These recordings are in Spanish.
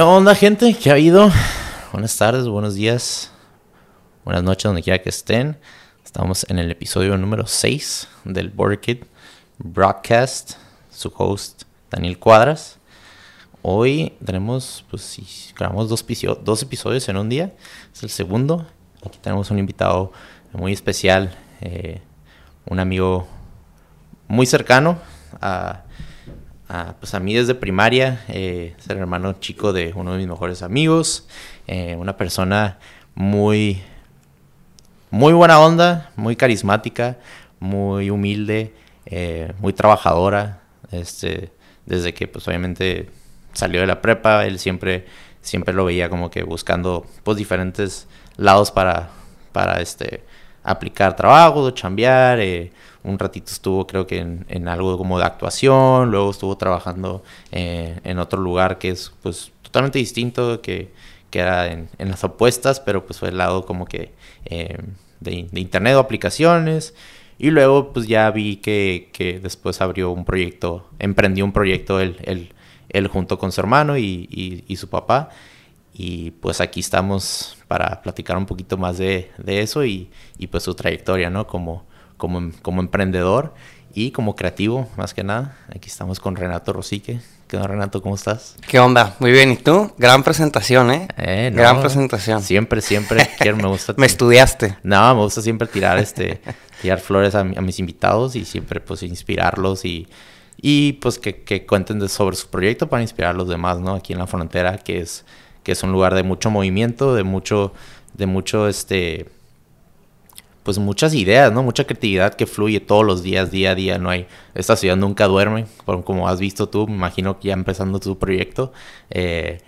¿Qué onda, gente? ¿Qué ha habido? Buenas tardes, buenos días, buenas noches, donde quiera que estén. Estamos en el episodio número 6 del Border Kid Broadcast. Su host, Daniel Cuadras. Hoy tenemos, pues sí, grabamos dos, dos episodios en un día. Es el segundo. Aquí tenemos un invitado muy especial, eh, un amigo muy cercano a pues a mí desde primaria, eh, ser hermano chico de uno de mis mejores amigos, eh, una persona muy, muy buena onda, muy carismática, muy humilde, eh, muy trabajadora. Este, desde que pues obviamente salió de la prepa, él siempre, siempre lo veía como que buscando pues diferentes lados para, para este, aplicar trabajo, chambear, eh, un ratito estuvo creo que en, algo como de actuación, luego estuvo trabajando eh, en otro lugar que es pues totalmente distinto, que, que era en, las opuestas, pero pues fue el lado como que eh, de, internet o aplicaciones. Y luego pues ya vi que, que, después abrió un proyecto, emprendió un proyecto él, él, él junto con su hermano y, y, y, su papá. Y pues aquí estamos para platicar un poquito más de, de eso y, y, pues su trayectoria, ¿no? Como, como, como emprendedor y como creativo, más que nada. Aquí estamos con Renato Rosique. ¿Qué onda, Renato? ¿Cómo estás? ¿Qué onda? Muy bien. ¿Y tú? Gran presentación, ¿eh? eh Gran presentación. Siempre, siempre quiero, me gusta. me estudiaste. No, me gusta siempre tirar, este, tirar flores a, mis invitados y siempre, pues, inspirarlos y, y pues, que, que cuenten sobre su proyecto para inspirar a los demás, ¿no? Aquí en la frontera, que es, que es un lugar de mucho movimiento, de mucho, de mucho, este pues muchas ideas, ¿no? Mucha creatividad que fluye todos los días, día a día. No hay, esta ciudad nunca duerme, como has visto tú, me imagino que ya empezando tu proyecto. Eh,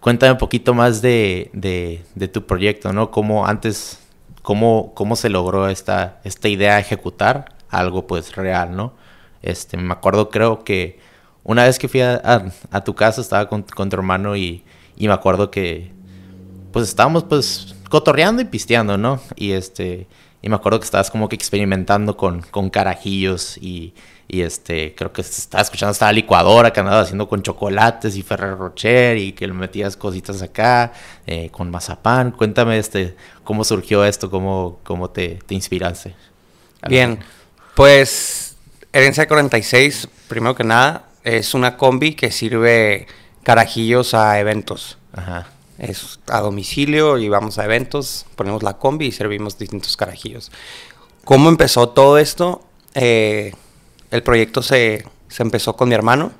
cuéntame un poquito más de, de, tu proyecto, ¿no? Cómo antes, cómo, cómo se logró esta, esta idea de ejecutar algo pues real, ¿no? Este, me acuerdo, creo que una vez que fui a, tu casa estaba con, con tu hermano y, y me acuerdo que pues estábamos pues cotorreando y pisteando, ¿no? Y este, y me acuerdo que estabas como que experimentando con, con carajillos y, y este, creo que estaba escuchando la licuadora que andabas haciendo con chocolates y Ferrer Rocher y que le metías cositas acá, eh, con mazapán. Cuéntame este, cómo surgió esto, cómo, cómo te, te inspiraste. Bien, pues Herencia 46, primero que nada, es una combi que sirve carajillos a eventos. Ajá. Es a domicilio y vamos a eventos, ponemos la combi y servimos distintos carajillos. ¿Cómo empezó todo esto? Eh, el proyecto se, empezó con mi hermano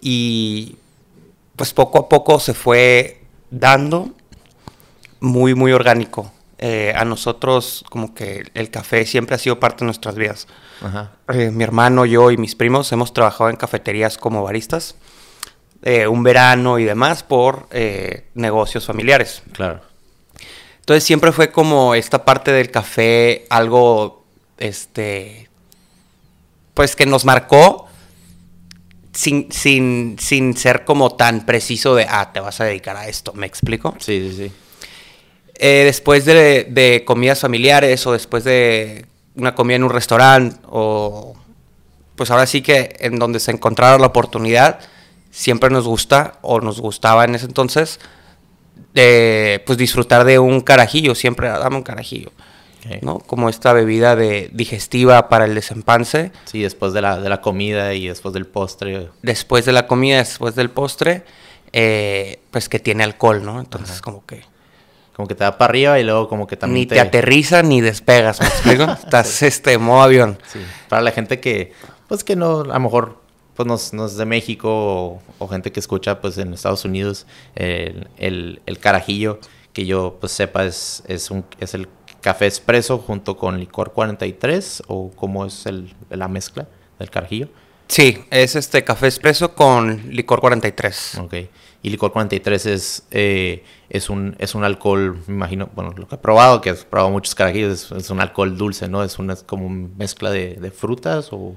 y pues poco a poco se fue dando muy, muy orgánico. Eh, a nosotros como que el café siempre ha sido parte de nuestras vidas. Eh, mi hermano, yo y mis primos hemos trabajado en cafeterías como baristas eh, un verano y demás por eh, negocios familiares. Claro. Entonces siempre fue como esta parte del café algo, este, pues que nos marcó sin, sin, sin ser como tan preciso de, ah, te vas a dedicar a esto, ¿me explico? Sí, sí, sí. Eh, después de, de, comidas familiares o después de una comida en un restaurante o pues ahora sí que en donde se encontrara la oportunidad, siempre nos gusta, o nos gustaba en ese entonces, de, pues disfrutar de un carajillo, siempre dame un carajillo. ¿no? Como esta bebida de digestiva para el desempance. Sí, después de la, de la comida y después del postre. Después de la comida, después del postre, eh, pues que tiene alcohol, ¿no? Entonces como que... Como que te da para arriba y luego como que también Ni te, aterriza ni despegas, ¿me explico? Estás este modo avión. Sí, para la gente que, pues que no, a lo mejor pues no, es de México o, gente que escucha pues en Estados Unidos el, el, carajillo que yo pues sepa es, es, un, es el café expreso junto con licor 43 o cómo es el, la mezcla del carajillo. Sí, es este café expreso con licor 43. Ok. Y licor 43 es, eh, es, un, es un alcohol, me imagino, bueno, lo que he probado, que he probado muchos carajillos, es, un alcohol dulce, ¿no? Es una como mezcla de, de frutas o...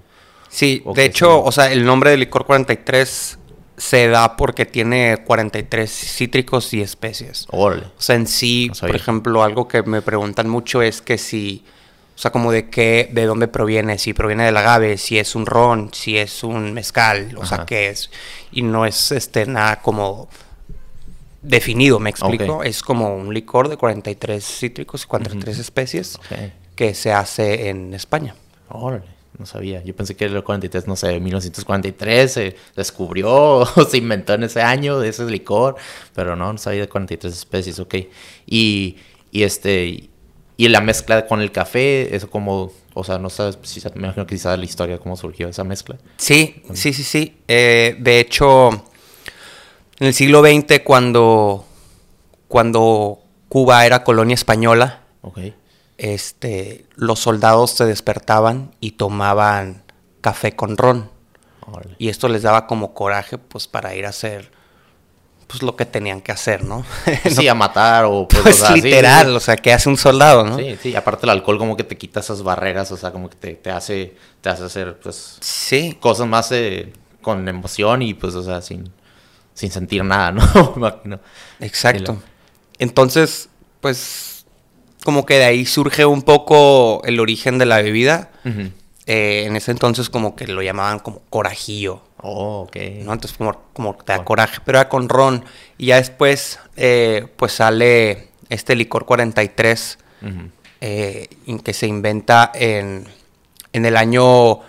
Sí, de hecho, o sea, el nombre de licor 43 se da porque tiene 43 cítricos y especies. Órale. O sea, en sí, por ejemplo, algo que me preguntan mucho es que si O sea, como de qué, de dónde proviene, si proviene del agave, si es un ron, si es un mezcal, o sea, qué es. Y no es este nada como definido, me explico. Es como un licor de 43 cítricos y 43 especies que se hace en España. Órale, no sabía. Yo pensé que el 43, no sé, 1943 se descubrió o se inventó en ese año de ese licor, pero no, no sabía de 43 especies, ok. Y, y este, y la mezcla con el café, eso como, o sea, no sabes, si, me imagino que sabes la historia, cómo surgió esa mezcla. Sí, sí, sí, sí. Eh, de hecho, en el siglo XX, cuando, cuando Cuba era colonia española, este, los soldados se despertaban y tomaban café con ron. Y esto les daba como coraje, pues, para ir a hacer pues lo que tenían que hacer, ¿no? sí, a matar o pues, pues literal, o sea, ¿qué hace un soldado, no? Sí, sí, aparte el alcohol como que te quita esas barreras, o sea, como que te, te hace te hace hacer pues sí. cosas más eh, con emoción y pues o sea, sin sin sentir nada, ¿no? Exacto. Entonces, pues como que de ahí surge un poco el origen de la bebida. Eh, en ese entonces como que lo llamaban como corajillo. Oh, ok. ¿no? Entonces como, como te da coraje, pero era con ron. Y ya después eh, pues sale este licor 43 eh, que se inventa en, en el año...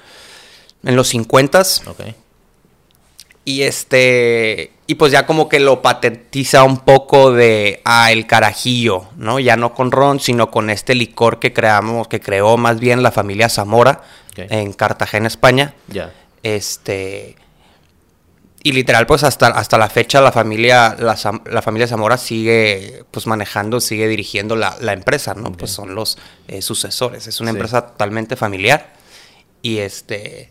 En los 50 Ok. Y este. Y pues ya como que lo patentiza un poco de. Ah, el carajillo, ¿no? Ya no con ron, sino con este licor que creamos, que creó más bien la familia Zamora en Cartagena, España. Ya. Este. Y literal, pues hasta, hasta la fecha la familia, la, familia Zamora sigue pues manejando, sigue dirigiendo la, empresa, ¿no? Pues son los eh, sucesores. Es una empresa totalmente familiar. Y este.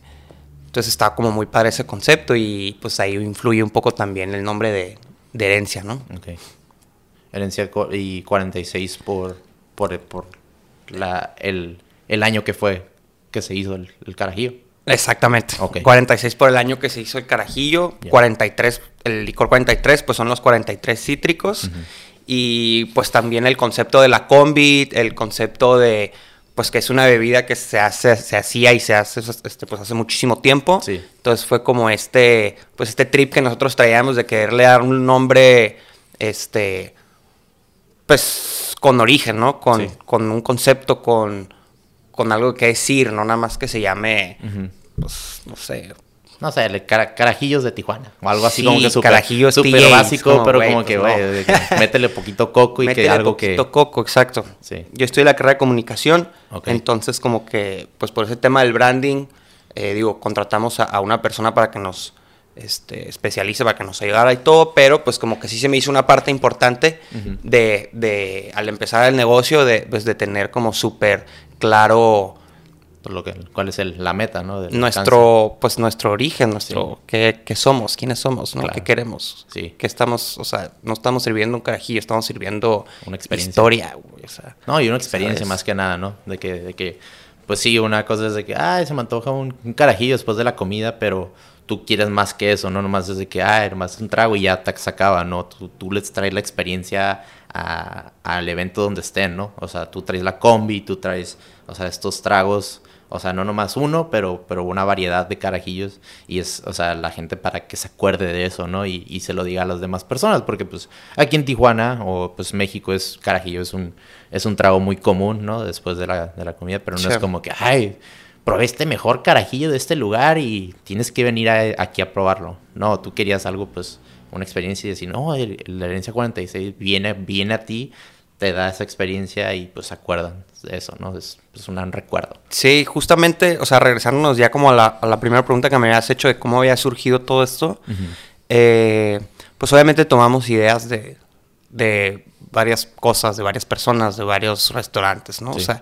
Entonces está como muy padre ese concepto y pues ahí influye un poco también el nombre de, herencia, ¿no? Ok. Herencia y 46 por, por, por la, el, año que fue que se hizo el, carajillo. Exactamente. 46 por el año que se hizo el carajillo, 43, el licor 43 pues son los 43 cítricos y pues también el concepto de la combi, el concepto de pues que es una bebida que se hace, se hacía y se hace este, pues hace muchísimo tiempo. Entonces fue como este, pues este trip que nosotros traíamos de quererle dar un nombre, este, pues con origen, ¿no? Con, con un concepto, con, con algo que decir, no nada más que se llame, pues, no sé, no sé, carajillos de Tijuana o algo así como que super, carajillos super básico, pero como que, pues, güey, métele poquito coco y que algo que... poquito coco, exacto. Sí. Yo estoy en la carrera de comunicación, entonces como que, pues por ese tema del branding, eh, digo, contratamos a, una persona para que nos este, especialice, para que nos ayudara y todo, pero pues como que sí se me hizo una parte importante de, de, al empezar el negocio, de, pues, de tener como súper claro lo que, cuál es la meta, ¿no? nuestro, pues nuestro origen, nuestro, ¿qué, somos? ¿Quiénes somos? ¿no? ¿Qué queremos? Sí. Que estamos, o sea, no estamos sirviendo un carajillo, estamos sirviendo una experiencia. historia, no, y una experiencia más que nada, ¿no? De que, de que, pues sí, una cosa es de que, ay, se me antoja un, carajillo después de la comida, pero tú quieres más que eso, no nomás es de que, ay, nomás un trago y ya te se acaba, ¿no? Tú, tú les traes la experiencia al evento donde estén, ¿no? O sea, tú traes la combi, tú traes, o sea, estos tragos o sea, no nomás uno, pero, pero una variedad de carajillos. Y es, o sea, la gente para que se acuerde de eso, ¿no? Y, y se lo diga a las demás personas. Porque pues aquí en Tijuana o pues México es carajillo, es un, es un trago muy común, ¿no? Después de la, de la comida, pero no es como que, ay, probé este mejor carajillo de este lugar y tienes que venir aquí a probarlo. No, tú querías algo, pues, una experiencia y decir, no, la herencia 46 viene, viene a ti te da esa experiencia y pues se acuerdan de eso, ¿no? Es, un gran recuerdo. Sí, justamente, o sea, regresándonos ya como a la, primera pregunta que me habías hecho de cómo había surgido todo esto, eh, pues obviamente tomamos ideas de, de, varias cosas, de varias personas, de varios restaurantes, ¿no? O sea,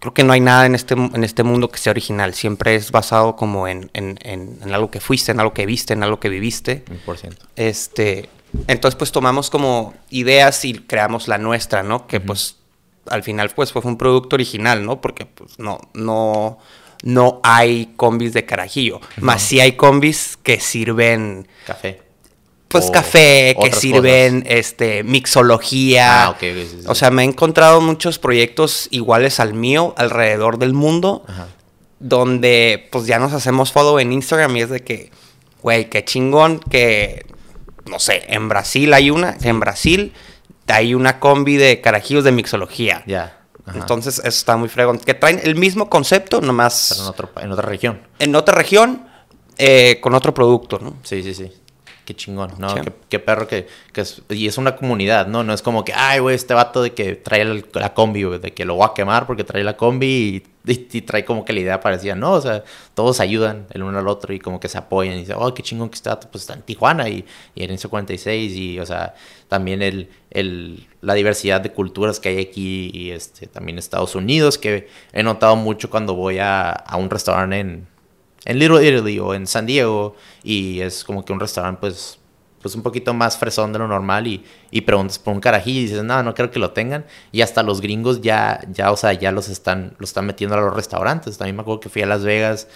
creo que no hay nada en este, en este mundo que sea original, siempre es basado como en, en, en, algo que fuiste, en algo que viste, en algo que viviste. 100%. Este, entonces, pues tomamos como ideas y creamos la nuestra, ¿no? Que pues al final pues fue un producto original, ¿no? Porque pues no, no, no hay combis de carajillo. Más sí hay combis que sirven... Café. Pues café, que sirven este mixología. Ah, O sea, me he encontrado muchos proyectos iguales al mío alrededor del mundo. Donde pues ya nos hacemos follow en Instagram y es de que, güey, qué chingón que, no sé, en Brasil hay una, en Brasil hay una combi de carajillos de mixología. Ya. Entonces, eso está muy fregón. Que traen el mismo concepto, nomás. Pero en, otro, en otra región. En otra región, eh, con otro producto, ¿no? Sí, sí, sí. Qué chingón, ¿no? Qué, perro que, es, y es una comunidad, ¿no? No es como que, ay, güey, este vato de que trae la combi, de que lo voy a quemar porque trae la combi y, trae como que la idea parecía, ¿no? O sea, todos ayudan el uno al otro y como que se apoyan y dicen, oh, qué chingón que vato, pues está en Tijuana y, y en 46 y, o sea, también el, el, la diversidad de culturas que hay aquí y este, también Estados Unidos, que he notado mucho cuando voy a, a un restaurante en en Little Italy o en San Diego y es como que un restaurante pues pues un poquito más fresón de lo normal y, y preguntas por un carajillo y dices, no, no creo que lo tengan. Y hasta los gringos ya, ya, o sea, ya los están, los están metiendo a los restaurantes. También me acuerdo que fui a Las Vegas,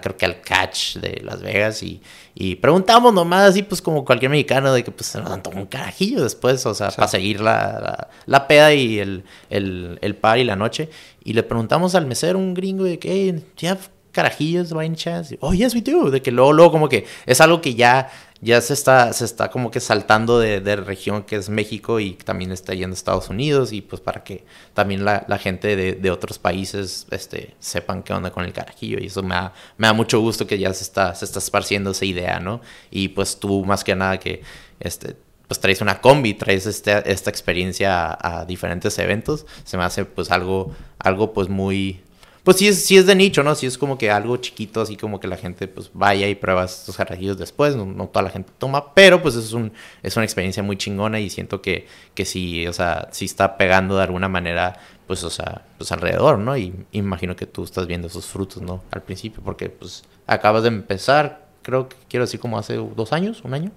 creo que al Catch de Las Vegas y, y preguntamos nomás así, pues como cualquier mexicano, de que pues se nos dan un carajillo después, o sea, para seguir la, la, peda y el, el, el par y la noche. Y le preguntamos al mesero, un gringo, de que, hey, ya carajillos chance? Oh, yes, we do. De que luego, luego como que es algo que ya, ya se está, se está como que saltando de, de región que es México y también está yendo a Estados Unidos y pues para que también la, la gente de, de, otros países este, sepan qué onda con el carajillo y eso me da, me da mucho gusto que ya se está, se está esparciendo esa idea, ¿no? Y pues tú más que nada que este, pues traes una combi, traes este, esta experiencia a, a, diferentes eventos, se me hace pues algo, algo pues muy, pues sí es, sí es de nicho, ¿no? Sí es como que algo chiquito, así como que la gente pues vaya y prueba estos carajillos después, no, toda la gente toma, pero pues es, un, es una experiencia muy chingona y siento que, que sí, o sea, sí está pegando de alguna manera, pues, o sea, pues alrededor, ¿no? Y imagino que tú estás viendo esos frutos, ¿no? Al principio, porque pues acabas de empezar, creo que quiero decir como hace dos años, un año.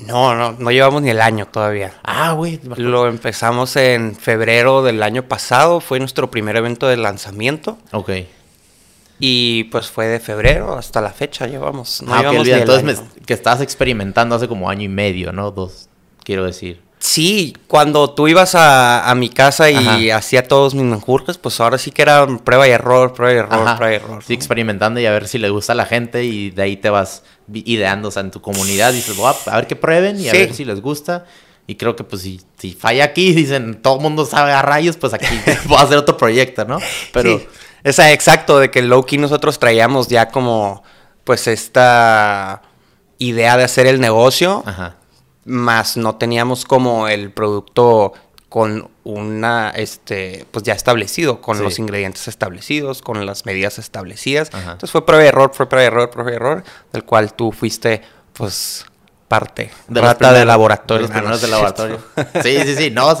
No, no, no llevamos ni el año todavía. Ah, güey. Lo empezamos en febrero del año pasado, fue nuestro primer evento de lanzamiento. Ok. Y pues fue de febrero hasta la fecha llevamos. No ah, llevamos Entonces que estabas experimentando hace como año y medio, ¿no? Dos, quiero decir. Sí, cuando tú ibas a, mi casa y hacía todos mis menjurjes, pues ahora sí que era prueba y error, prueba y error, prueba y error. Sí, experimentando y a ver si le gusta a la gente y de ahí te vas ideando, o sea, en tu comunidad dices, a ver qué prueben y a ver si les gusta. Y creo que pues si, si falla aquí, dicen, todo el mundo sabe a rayos, pues aquí voy a hacer otro proyecto, ¿no? Pero... Sí. Esa, exacto, de que low-key nosotros traíamos ya como, pues esta idea de hacer el negocio. Ajá más no teníamos como el producto con una, este, pues ya establecido, con los ingredientes establecidos, con las medidas establecidas. Entonces fue prueba y error, fue prueba y error, prueba y error, del cual tú fuiste, pues, parte. De rata de laboratorio. De los de laboratorio. sí, sí, sí, no,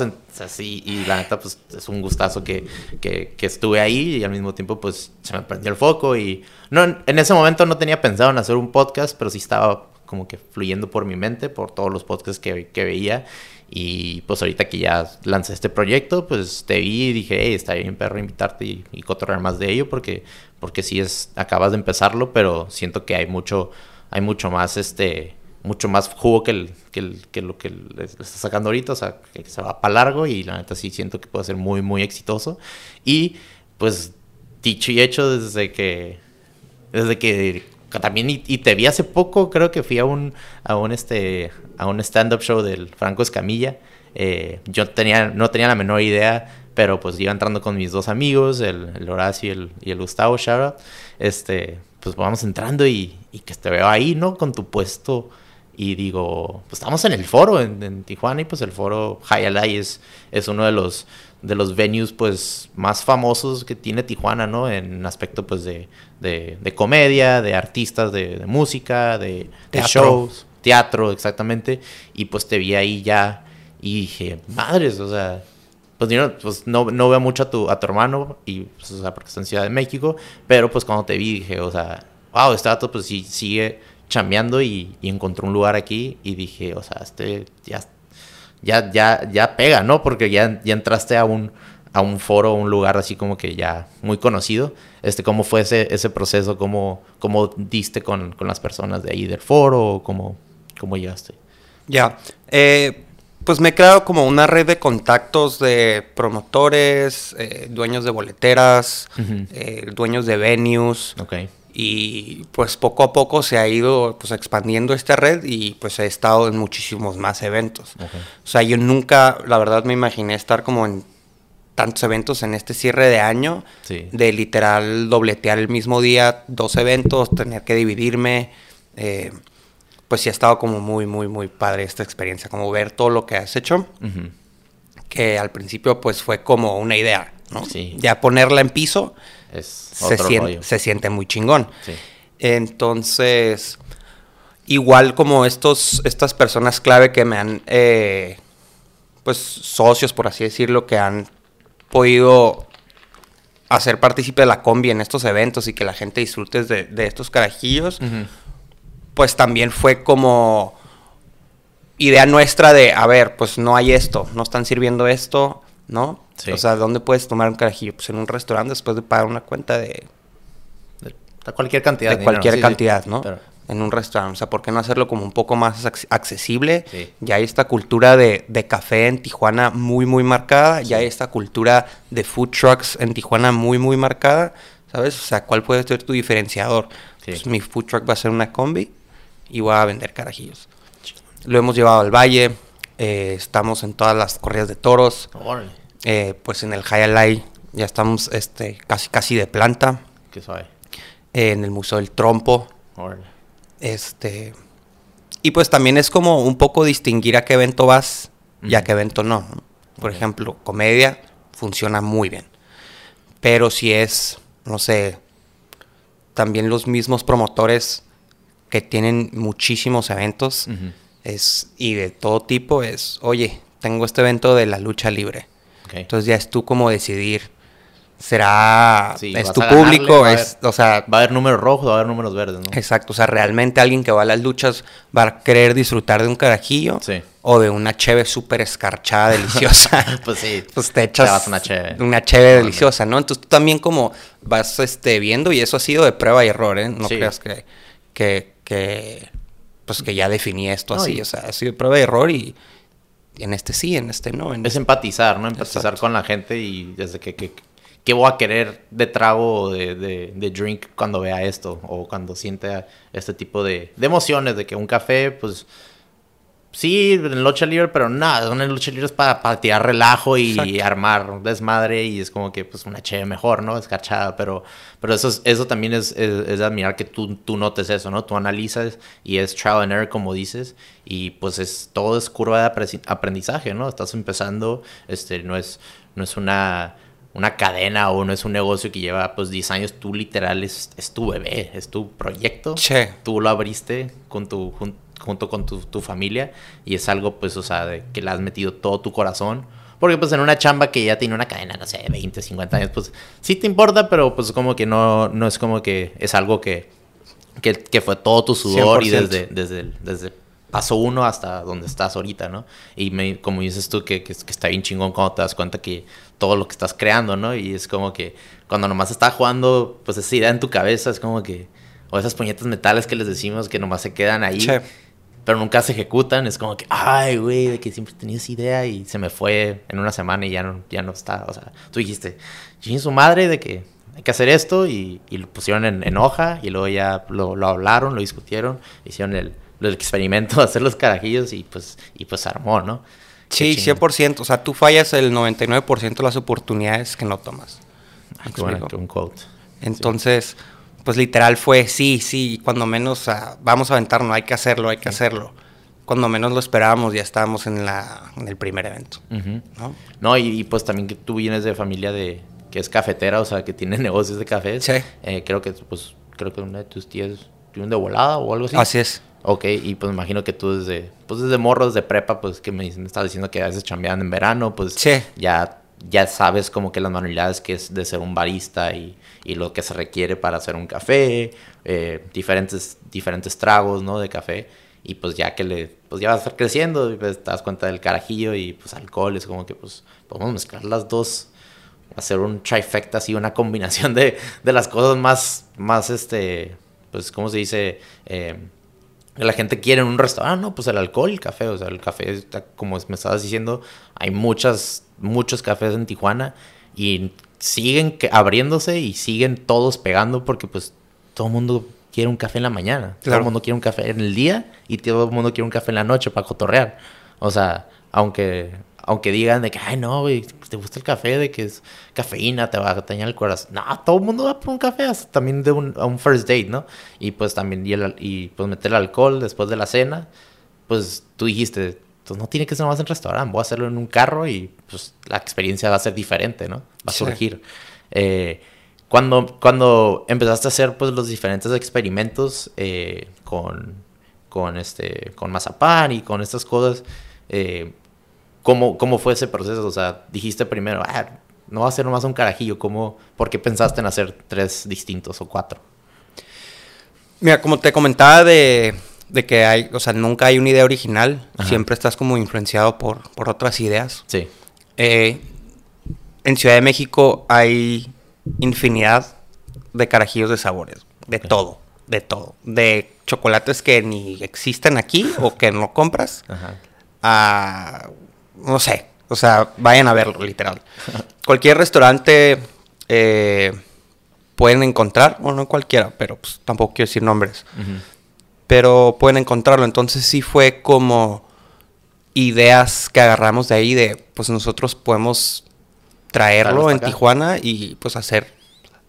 sí, y la neta, pues, es un gustazo que, que, que, estuve ahí y al mismo tiempo, pues, se me prendió el foco y... No, en ese momento no tenía pensado en hacer un podcast, pero sí estaba como que fluyendo por mi mente, por todos los podcasts que, que veía. Y pues ahorita que ya lancé este proyecto, pues te vi y dije, hey, está bien perro invitarte y, y cotorrear más de ello porque, porque sí es, acabas de empezarlo, pero siento que hay mucho, hay mucho más este, mucho más jugo que, el, que, el, que lo que le está sacando ahorita, o sea, que se va para largo y la neta sí siento que puede ser muy, muy exitoso. Y pues dicho y hecho desde que, desde que también y, te vi hace poco, creo que fui a un, a un, este, a un stand-up show del Franco Escamilla. Eh, yo tenía, no tenía la menor idea, pero pues iba entrando con mis dos amigos, el, Horacio y el, el Gustavo Shara. Este, pues vamos entrando y, que te veo ahí, ¿no? Con tu puesto. Y digo, pues estamos en el foro en, en Tijuana y pues el foro Hayalay es, es uno de los de los venues pues más famosos que tiene Tijuana, ¿no? En aspecto pues de, de, comedia, de artistas, de, música, de, shows, teatro, exactamente. Y pues te vi ahí ya y dije, madres, o sea, pues, yo, pues no, no, veo mucho a tu, a tu hermano, y, pues, o sea, porque está en Ciudad de México, pero pues cuando te vi dije, o sea, wow, este dato pues sí sigue chambeando y, y encontró un lugar aquí y dije, o sea, este ya ya, ya, ya pega, ¿no? Porque ya, ya entraste a un, a un foro, un lugar así como que ya muy conocido. Este, ¿Cómo fue ese, ese proceso? ¿Cómo, cómo diste con, con, las personas de ahí del foro? ¿Cómo, cómo llegaste? Ya. Eh, pues me he creado como una red de contactos de promotores, eh, dueños de boleteras, eh, dueños de venues. Ok. Y pues poco a poco se ha ido pues expandiendo esta red y pues he estado en muchísimos más eventos. O sea, yo nunca, la verdad me imaginé estar como en tantos eventos en este cierre de año, de literal dobletear el mismo día dos eventos, tener que dividirme. Eh, pues sí ha estado como muy, muy, muy padre esta experiencia, como ver todo lo que has hecho, que al principio pues fue como una idea, ¿no? Sí. Ya ponerla en piso es se, siente, se siente muy chingón. Sí. Entonces, igual como estos, estas personas clave que me han, eh, pues socios, por así decirlo, que han podido hacer partícipe de la combi en estos eventos y que la gente disfrute de, estos carajillos, pues también fue como idea nuestra de, a ver, pues no hay esto, no están sirviendo esto, ¿no? O sea, ¿dónde puedes tomar un carajillo? Pues en un restaurante después de pagar una cuenta de... de cualquier cantidad. De, cualquier cantidad, ¿no? En un restaurante. O sea, ¿por qué no hacerlo como un poco más accesible? Ya hay esta cultura de, café en Tijuana muy, muy marcada. Ya hay esta cultura de food trucks en Tijuana muy, muy marcada. ¿Sabes? O sea, ¿cuál puede ser tu diferenciador? Pues mi food truck va a ser una combi y voy a vender carajillos. Lo hemos llevado al valle, eh, estamos en todas las corridas de toros. Eh, pues en el Highlight ya estamos este, casi casi de planta. ¿Qué sabe? Eh, en el Museo del Trompo. Este. Y pues también es como un poco distinguir a qué evento vas y a qué evento no. Por ejemplo, comedia funciona muy bien. Pero si es, no sé, también los mismos promotores que tienen muchísimos eventos es, y de todo tipo es, oye, tengo este evento de la lucha libre. Entonces ya es tú como decidir. Será, es tu público, es, o sea... Va a haber números rojos, va a haber números verdes, ¿no? Exacto, o sea, realmente alguien que va a las luchas va a querer disfrutar de un carajillo o de una cheve súper escarchada, deliciosa. pues sí, pues te echas una cheve. Una cheve deliciosa, ¿no? Entonces tú también como vas este, viendo y eso ha sido de prueba y error, ¿eh? No creas que, que que pues que ya definí esto así, o sea, ha sido prueba de error y, en este sí, en este no. es empatizar, ¿no? Empatizar con la gente y desde que, que, ¿qué voy a querer de trago o de, de, drink cuando vea esto? O cuando siente este tipo de, de emociones, de que un café, pues Sí, en lucha libre, pero nada, una lucha libre es para, tirar relajo y armar desmadre y es como que pues una chévere mejor, ¿no? Escachada, pero, pero eso, eso también es, es, admirar que tú, tú notes eso, ¿no? Tú analizas y es trial and error, como dices, y pues es, todo es curva de aprendizaje, ¿no? Estás empezando, este, no es, no es una una cadena o no es un negocio que lleva pues 10 años, tú literal es, es tu bebé, es tu proyecto. Che. Tú lo abriste con tu, junto con tu, familia y es algo pues, o sea, de que le has metido todo tu corazón. Porque pues en una chamba que ya tiene una cadena, no sé, 20, 50 años, pues sí te importa, pero pues como que no, no es como que es algo que, que, fue todo tu sudor y desde, desde, desde paso uno hasta donde estás ahorita, ¿no? Y me, como dices tú, que, que, está bien chingón cuando te das cuenta que todo lo que estás creando, ¿no? Y es como que cuando nomás estás jugando, pues esa idea en tu cabeza es como que, o esas puñetas metales que les decimos que nomás se quedan ahí pero nunca se ejecutan. Es como que, ay, güey, de que siempre tenía esa idea y se me fue en una semana y ya no, ya no está. O sea, tú dijiste, y su madre de que hay que hacer esto y, lo pusieron en, hoja y luego ya lo, hablaron, lo discutieron, hicieron el, el, experimento de hacer los carajillos y pues, y pues armó, ¿no? Sí, 100%. O sea, tú fallas el 99% de las oportunidades que no tomas. Ah, un quote. Entonces pues literal fue, sí, sí, cuando menos vamos a aventarnos, hay que hacerlo, hay que hacerlo. Cuando menos lo esperábamos, ya estábamos en, la, en el primer evento. ¿no? No, y, pues también que tú vienes de familia de que es cafetera, o sea, que tiene negocios de café. Sí. Eh, creo que, pues, creo que una de tus tías tiene un de volada o algo así. Así es. Ok, y pues imagino que tú desde, pues desde morros, de prepa, pues que me, me estabas diciendo que a veces chambeaban en verano, pues sí. ya, ya sabes como que las manualidades que es de ser un barista y y lo que se requiere para hacer un café, eh, diferentes, diferentes tragos, ¿no? De café. Y pues ya que le, pues ya vas a estar creciendo, y pues te das cuenta del carajillo y pues alcohol, es como que pues podemos mezclar las dos, hacer un trifecta, así una combinación de, de las cosas más, más este, pues, ¿cómo se dice? Eh, La gente quiere en un restaurante, no, pues el alcohol y el café. O sea, el café, como me estabas diciendo, hay muchas, muchos cafés en Tijuana y siguen abriéndose y siguen todos pegando porque pues todo el mundo quiere un café en la mañana. Todo el mundo quiere un café en el día y todo el mundo quiere un café en la noche para cotorrear. O sea, aunque aunque digan de que, ay, no, güey, te gusta el café, de que es cafeína, te va a dañar el corazón. No, todo el mundo va por un café, hasta también de un, a un first date, ¿no? Y pues también, y, y pues meter el alcohol después de la cena, pues tú dijiste, pues no tiene que ser más en restaurante, voy a hacerlo en un carro y pues la experiencia va a ser diferente, ¿no? Va a surgir. Eh, cuando, cuando empezaste a hacer pues los diferentes experimentos eh, con, con, este, con mazapán y con estas cosas, eh, ¿Cómo, ¿Cómo fue ese proceso? O sea, dijiste primero, ah, no va a ser nomás un carajillo. ¿Cómo, ¿Por qué pensaste en hacer tres distintos o cuatro? Mira, como te comentaba de, de que hay, o sea, nunca hay una idea original. Siempre estás como influenciado por, por otras ideas. Sí. Eh, en Ciudad de México hay infinidad de carajillos de sabores. De todo. De todo. De chocolates que ni existen aquí o que no compras. Ajá. A no sé, o sea, vayan a verlo, literal. Cualquier restaurante eh, pueden encontrar, o no cualquiera, pero pues, tampoco quiero decir nombres. Pero pueden encontrarlo. Entonces sí fue como ideas que agarramos de ahí de, pues nosotros podemos traerlo en Tijuana y pues hacer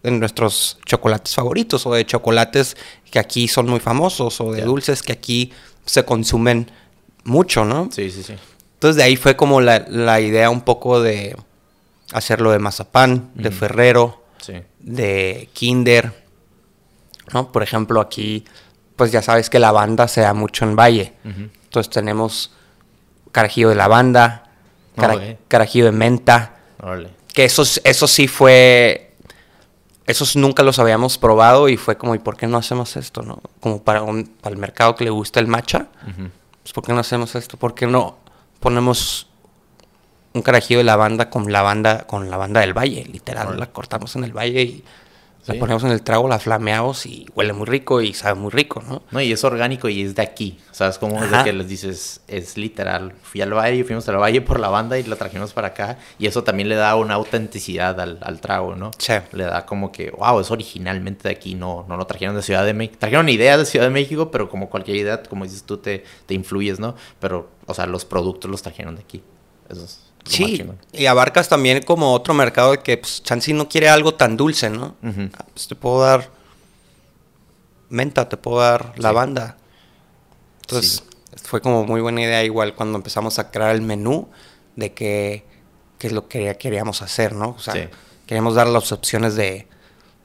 de nuestros chocolates favoritos o de chocolates que aquí son muy famosos o de dulces que aquí se consumen mucho, ¿no? Sí, sí, sí. Entonces de ahí fue como la, idea un poco de hacerlo de mazapán, de ferrero, de kinder, ¿no? Por ejemplo, aquí, pues ya sabes que la banda se da mucho en Valle. Entonces tenemos carajillo de lavanda, carajillo de menta. Que esos, eso sí fue... Esos nunca los habíamos probado y fue como, ¿y por qué no hacemos esto, no? Como para, un, para el mercado que le gusta el matcha, pues ¿por qué no hacemos esto? ¿Por qué no ponemos un carajillo de lavanda con lavanda, con lavanda del valle, literal. La cortamos en el valle y la ponemos en el trago, la flameamos y huele muy rico y sabe muy rico, ¿no? No, y es orgánico y es de aquí. ¿Sabes cómo es lo que les dices? Es literal. Fui al valle, fuimos al valle por la banda y la trajimos para acá. Y eso también le da una autenticidad al, trago, ¿no? Sí. Le da como que, wow, es originalmente de aquí, no, no lo trajeron de Ciudad de México. Trajeron ideas de Ciudad de México, pero como cualquier idea, como dices tú, te, te influyes, ¿no? Pero, o sea, los productos los trajeron de aquí. Eso es Sí, y abarcas también como otro mercado de que pues, Chansey no quiere algo tan dulce, ¿no? Ah, pues te puedo dar menta, te puedo dar lavanda. Entonces, fue como muy buena idea igual cuando empezamos a crear el menú de qué, es lo que queríamos hacer, ¿no? O sea, queríamos dar las opciones de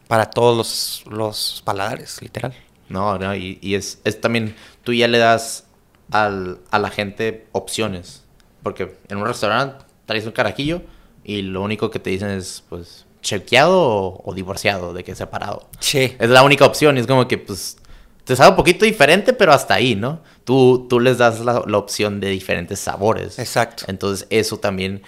para todos los, los paladares, literal. No, no, y, y es, es, también, tú ya le das al, a la gente opciones. Porque en un restaurante traes un carajillo y lo único que te dicen es, pues, chequeado o, divorciado, de que separado. Sí. Es la única opción y es como que, pues, te sabe un poquito diferente, pero hasta ahí, ¿no? Tú, tú les das la, opción de diferentes sabores. Exacto. Entonces, eso también,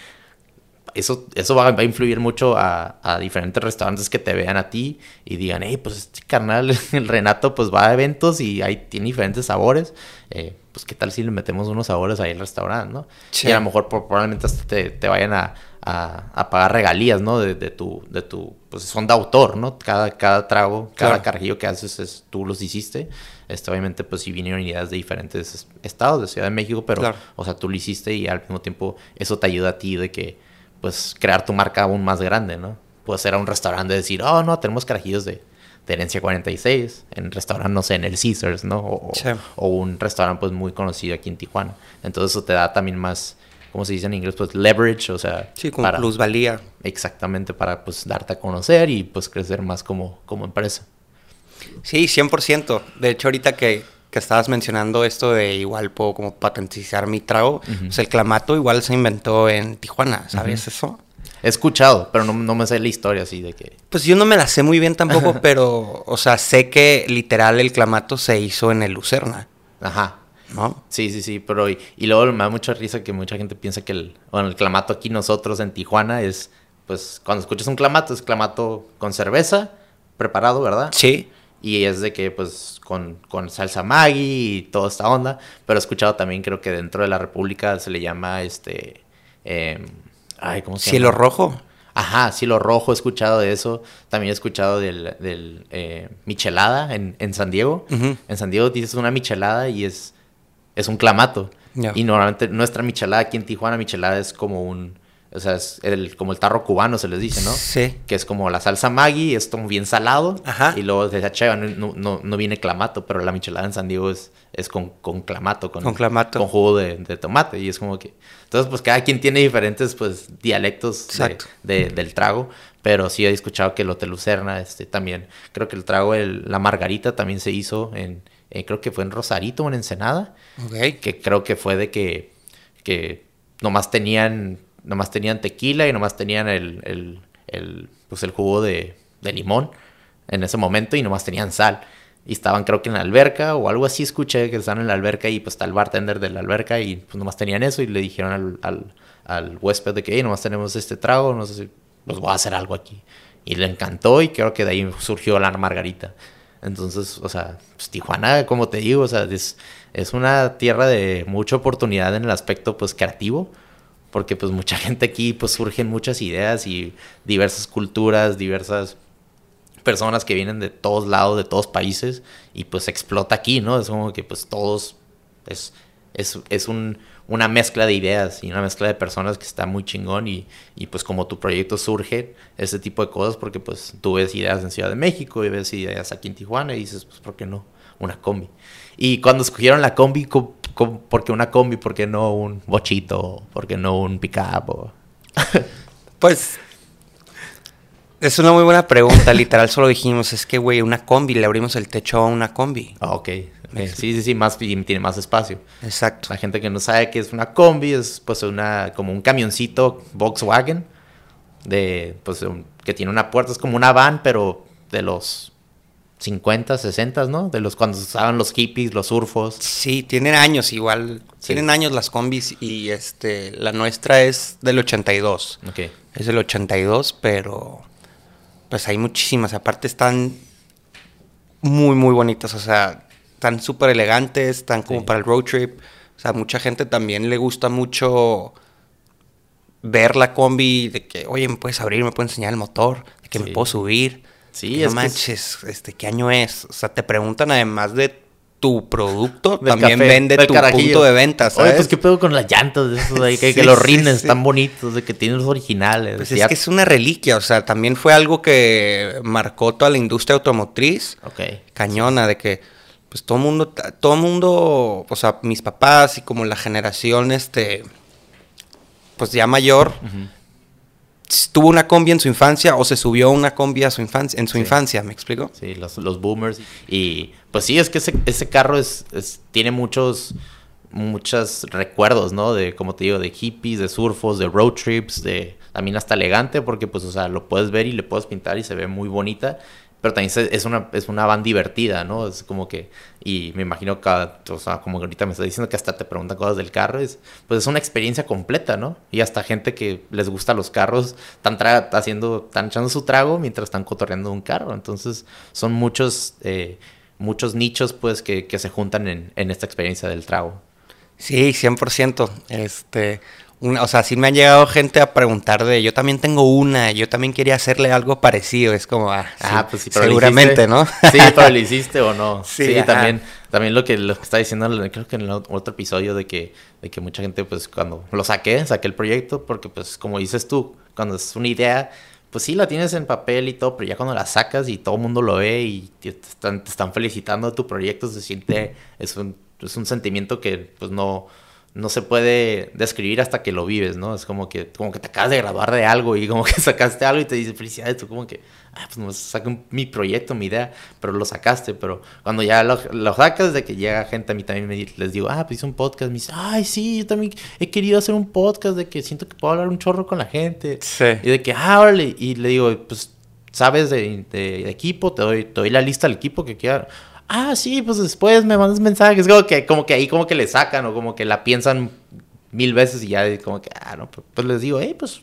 eso, eso va, a influir mucho a, a, diferentes restaurantes que te vean a ti y digan, hey, pues este carnal, el Renato, pues va a eventos y ahí tiene diferentes sabores. Eh, pues qué tal si le metemos unos sabores ahí al restaurante, ¿no? Y a lo mejor probablemente hasta te, vayan a, pagar regalías, ¿no? De, tu, de tu, pues son de autor, ¿no? Cada, cada trago, cada carajillo que haces es, tú los hiciste. Este, obviamente, pues sí vinieron ideas de diferentes estados, de Ciudad de México, pero, o sea, tú lo hiciste y al mismo tiempo eso te ayuda a ti de que, pues, crear tu marca aún más grande, ¿no? Puedes ser a un restaurante y decir, oh, no, tenemos carajillos de de Herencia 46, en restaurante, no sé, en el Caesars, ¿no? O, un restaurante pues muy conocido aquí en Tijuana. Entonces eso te da también más, ¿cómo se dice en inglés? Pues leverage, o sea... Sí, como plusvalía. Exactamente, para pues darte a conocer y pues crecer más como, como empresa. Sí, 100%. De hecho, ahorita que, que estabas mencionando esto de igual puedo como patentizar mi trago, pues el clamato igual se inventó en Tijuana, ¿sabes eso? He escuchado, pero no, no, me sé la historia así de que... Pues yo no me la sé muy bien tampoco, pero, o sea, sé que literal el clamato se hizo en el Lucerna. Ajá. ¿No? Sí, sí, sí, pero y, luego me da mucha risa que mucha gente piensa que el, bueno, el clamato aquí nosotros en Tijuana es, pues, cuando escuchas un clamato, es clamato con cerveza, preparado, ¿verdad? Sí. Y es de que, pues, con, con salsa Maggi y toda esta onda. Pero he escuchado también, creo que dentro de la República se le llama, este... Em, ay, ¿cómo se ¿Cielo rojo? Ajá, cielo rojo, he escuchado de eso. También he escuchado del, del eh, michelada en, en, San Diego. En San Diego dices una michelada y es, es un clamato. Y normalmente nuestra michelada aquí en Tijuana, michelada es como un o sea, es el, como el tarro cubano se les dice, ¿no? Sí. Que es como la salsa Maggi, es como bien salado. Ajá. Y luego de no, no, no, viene clamato, pero la michelada en San Diego es, es con, con clamato. Con, con clamato. Con jugo de, de, tomate. Y es como que... Entonces, pues cada quien tiene diferentes, pues, dialectos de, del trago. Pero sí he escuchado que el Hotel Lucerna este, también... Creo que el trago, el, la margarita también se hizo en... Eh, creo que fue en Rosarito o en Ensenada. Ok. Que creo que fue de que... Que nomás tenían nomás tenían tequila y nomás tenían el, pues el jugo de, limón en ese momento y nomás tenían sal. Y estaban creo que en la alberca o algo así escuché que estaban en la alberca y pues está el bartender de la alberca y pues nomás tenían eso y le dijeron al, al, huésped de que hey, nomás tenemos este trago, no sé si pues voy a hacer algo aquí. Y le encantó y creo que de ahí surgió la margarita. Entonces, o sea, pues Tijuana, como te digo, o sea, es, es una tierra de mucha oportunidad en el aspecto pues creativo porque pues mucha gente aquí pues surgen muchas ideas y diversas culturas, diversas personas que vienen de todos lados, de todos países y pues explota aquí, ¿no? Es como que pues todos es, es, es un, una mezcla de ideas y una mezcla de personas que está muy chingón y, y, pues como tu proyecto surge ese tipo de cosas porque pues tú ves ideas en Ciudad de México y ves ideas aquí en Tijuana y dices pues ¿por qué no? Una combi. Y cuando escogieron la combi, ¿por qué una combi? ¿Por qué no un bochito? ¿Por qué no un pickup? pues es una muy buena pregunta. Literal, solo dijimos, es que, güey, una combi, le abrimos el techo a una combi. Ah, ok. Sí, sí, sí, más, tiene más espacio. Exacto. La gente que no sabe qué es una combi es pues una, como un camioncito Volkswagen de, pues, que tiene una puerta, es como una van, pero de los 50, 60, ¿no? De los cuando usaban los hippies, los surfos. Sí, tienen años igual. Tienen años las combis y este la nuestra es del 82. Ok. Es del 82, pero pues hay muchísimas. Aparte están muy, muy bonitas. O sea, están súper elegantes, están como para el road trip. O sea, mucha gente también le gusta mucho ver la combi de que, oye, me puedes abrir, me puedes enseñar el motor, de que me puedo subir. Sí, no manches, este, ¿qué año es? O sea, te preguntan además de tu producto, también vende tu punto de venta, ¿sabes? Oye, pues qué pedo con las llantas de esos ahí, que, los rines están bonitos, de que tienen los originales. Pues es que es una reliquia, o sea, también fue algo que marcó toda la industria automotriz. Ok. Cañona, de que pues todo mundo, todo mundo, o sea, mis papás y como la generación, este, pues ya mayor, tuvo una combi en su infancia o se subió una combi a su infancia, en su infancia, ¿me explico? Sí, los, boomers. Y pues sí, es que ese, carro es, tiene muchos, muchos recuerdos, ¿no? De, como te digo, de hippies, de surfos, de road trips, de también hasta elegante, porque pues, o sea, lo puedes ver y le puedes pintar y se ve muy bonita pero también es una, es una van divertida, ¿no? Es como que, y me imagino que, o sea, como ahorita me está diciendo que hasta te preguntan cosas del carro, es, pues es una experiencia completa, ¿no? Y hasta gente que les gusta los carros, están haciendo, están echando su trago mientras están cotorreando un carro, entonces son muchos, eh, muchos nichos, pues, que, que se juntan en, en esta experiencia del trago. Sí, 100%, este o sea, sí me han llegado gente a preguntar de, yo también tengo una, yo también quería hacerle algo parecido, es como, ah, ah pues sí, seguramente, ¿no? Sí, pero lo hiciste o no. Sí, también, también lo que, lo que está diciendo, creo que en el otro episodio de que, de que mucha gente, pues cuando lo saqué, saqué el proyecto, porque pues como dices tú, cuando es una idea, pues sí la tienes en papel y todo, pero ya cuando la sacas y todo el mundo lo ve y te están, te están felicitando tu proyecto, se siente, es un, es un sentimiento que pues no no se puede describir hasta que lo vives, ¿no? Es como que, como que te acabas de graduar de algo y como que sacaste algo y te dice felicidades, tú como que, ah, pues no, saqué mi proyecto, mi idea, pero lo sacaste, pero cuando ya lo, sacas de que llega gente a mí también me, les digo, ah, pues hice un podcast, me dice, ay, sí, yo también he querido hacer un podcast de que siento que puedo hablar un chorro con la gente. Sí. Y de que, ah, órale, y le digo, pues, ¿sabes de, de, equipo? Te doy, te doy la lista del equipo que quiera ah, sí, pues después me mandas mensajes. Como que, como que ahí como que le sacan o como que la piensan mil veces y ya como que, ah, no, pues, pues les digo, hey, pues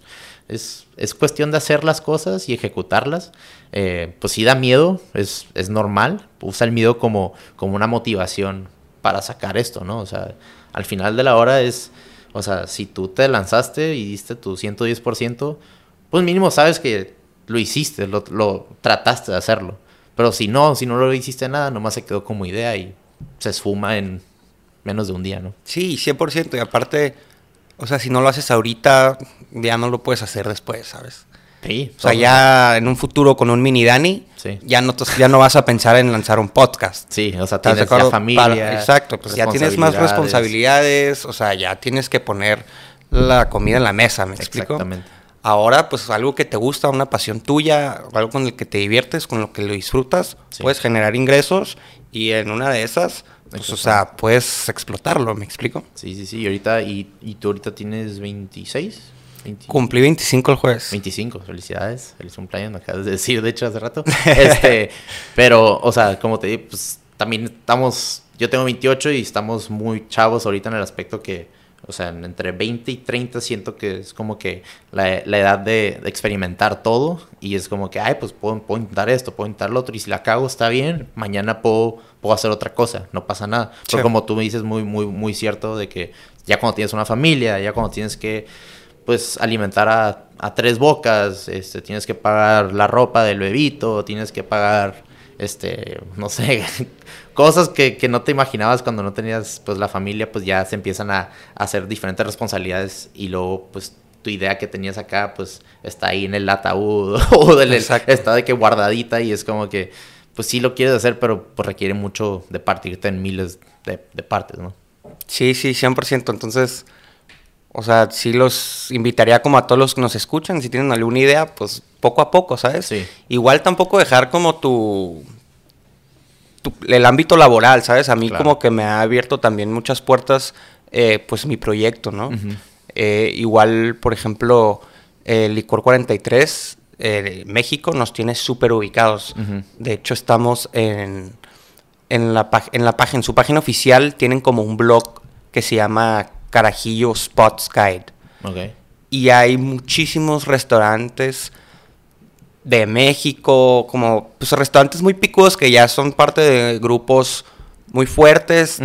es, es cuestión de hacer las cosas y ejecutarlas. Eh, pues sí da miedo, es, es normal. Usa el miedo como, como una motivación para sacar esto, ¿no? O sea, al final de la hora es, o sea, si tú te lanzaste y diste tu 110%, pues mínimo sabes que lo hiciste, lo, lo trataste de hacerlo. Pero si no, si no lo hiciste nada, nomás se quedó como idea y se esfuma en menos de un día, ¿no? Sí, 100%. Y aparte, o sea, si no lo haces ahorita, ya no lo puedes hacer después, ¿sabes? Sí. O sea, ya en un futuro con un mini Dani, ya, no, ya no vas a pensar en lanzar un podcast. Sí, o sea, tienes ya familia. exacto, pues ya tienes más responsabilidades, o sea, ya tienes que poner la comida en la mesa, ¿me explico? Exactamente. Ahora, pues algo que te gusta, una pasión tuya, algo con el que te diviertes, con lo que lo disfrutas, puedes generar ingresos y en una de esas pues, o sea, puedes explotarlo, ¿me explico? Sí, sí, sí. Y ahorita, y, y tú ahorita tienes 26. Cumplí 25 el jueves. 25, felicidades. Feliz cumpleaños, me acabas de decir, de hecho, hace rato. este, pero, o sea, como te digo, pues también estamos, yo tengo 28 y estamos muy chavos ahorita en el aspecto que, o sea, entre 20 y 30 siento que es como que la, la edad de, experimentar todo y es como que, ay, pues puedo, puedo, intentar esto, puedo intentar lo otro y si la cago está bien, mañana puedo, puedo hacer otra cosa, no pasa nada. Pero como tú me dices muy, muy, muy cierto de que ya cuando tienes una familia, ya cuando tienes que, pues, alimentar a, a tres bocas, este, tienes que pagar la ropa del bebito, tienes que pagar este, no sé, cosas que, no te imaginabas cuando no tenías pues la familia, pues ya se empiezan a, hacer diferentes responsabilidades y luego pues tu idea que tenías acá pues está ahí en el ataúd o del, está de que guardadita y es como que pues sí lo quieres hacer, pero pues requiere mucho de partirte en miles de, de partes, ¿no? Sí, sí, 100%. Entonces, o sea, sí los invitaría como a todos los que nos escuchan, si tienen alguna idea, pues poco a poco, ¿sabes? Sí. Igual tampoco dejar como tu, el ámbito laboral, ¿sabes? A mí como que me ha abierto también muchas puertas, eh, pues mi proyecto, ¿no? Eh, igual, por ejemplo, el Licor 43, eh, México nos tiene súper ubicados. De hecho, estamos en, en, la, en, la, en su página oficial, tienen como un blog que se llama Carajillo Spots Guide. Y hay muchísimos restaurantes de México, como pues, restaurantes muy picudos que ya son parte de grupos muy fuertes,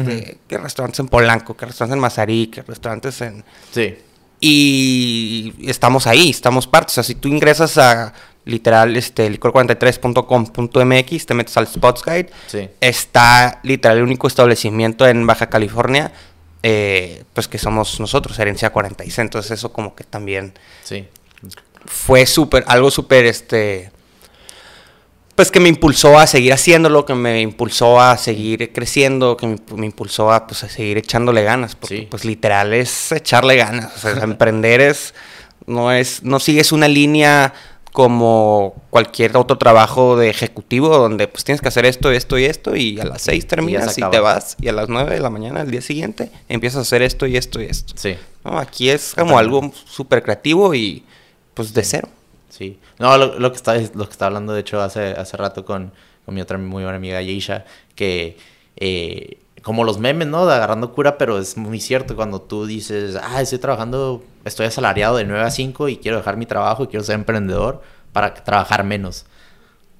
que restaurantes en Polanco, que restaurantes en Mazarí, que restaurantes en... Sí. Y estamos ahí, estamos partes. O sea, si tú ingresas a literal este licor43.com.mx, te metes al Spots Guide, está literal el único establecimiento en Baja California eh, pues que somos nosotros, Herencia 46. Entonces eso como que también sí. fue súper, algo súper, este, pues que me impulsó a seguir haciéndolo, que me impulsó a seguir creciendo, que me, impulsó a, pues, a seguir echándole ganas, porque pues literal es echarle ganas, o sea, emprender es, no es, no sigues una línea como cualquier otro trabajo de ejecutivo donde pues tienes que hacer esto, esto y esto y a las seis terminas y, te vas y a las nueve de la mañana al día siguiente empiezas a hacer esto y esto y esto. Sí. aquí es como algo súper creativo y pues de cero. Sí. No, lo, que está, lo que está hablando de hecho hace, hace rato con, con mi otra muy buena amiga Yeisha, que eh, como los memes, ¿no? De agarrando cura, pero es muy cierto cuando tú dices, ah, estoy trabajando, estoy asalariado de 9 a 5 y quiero dejar mi trabajo y quiero ser emprendedor para trabajar menos.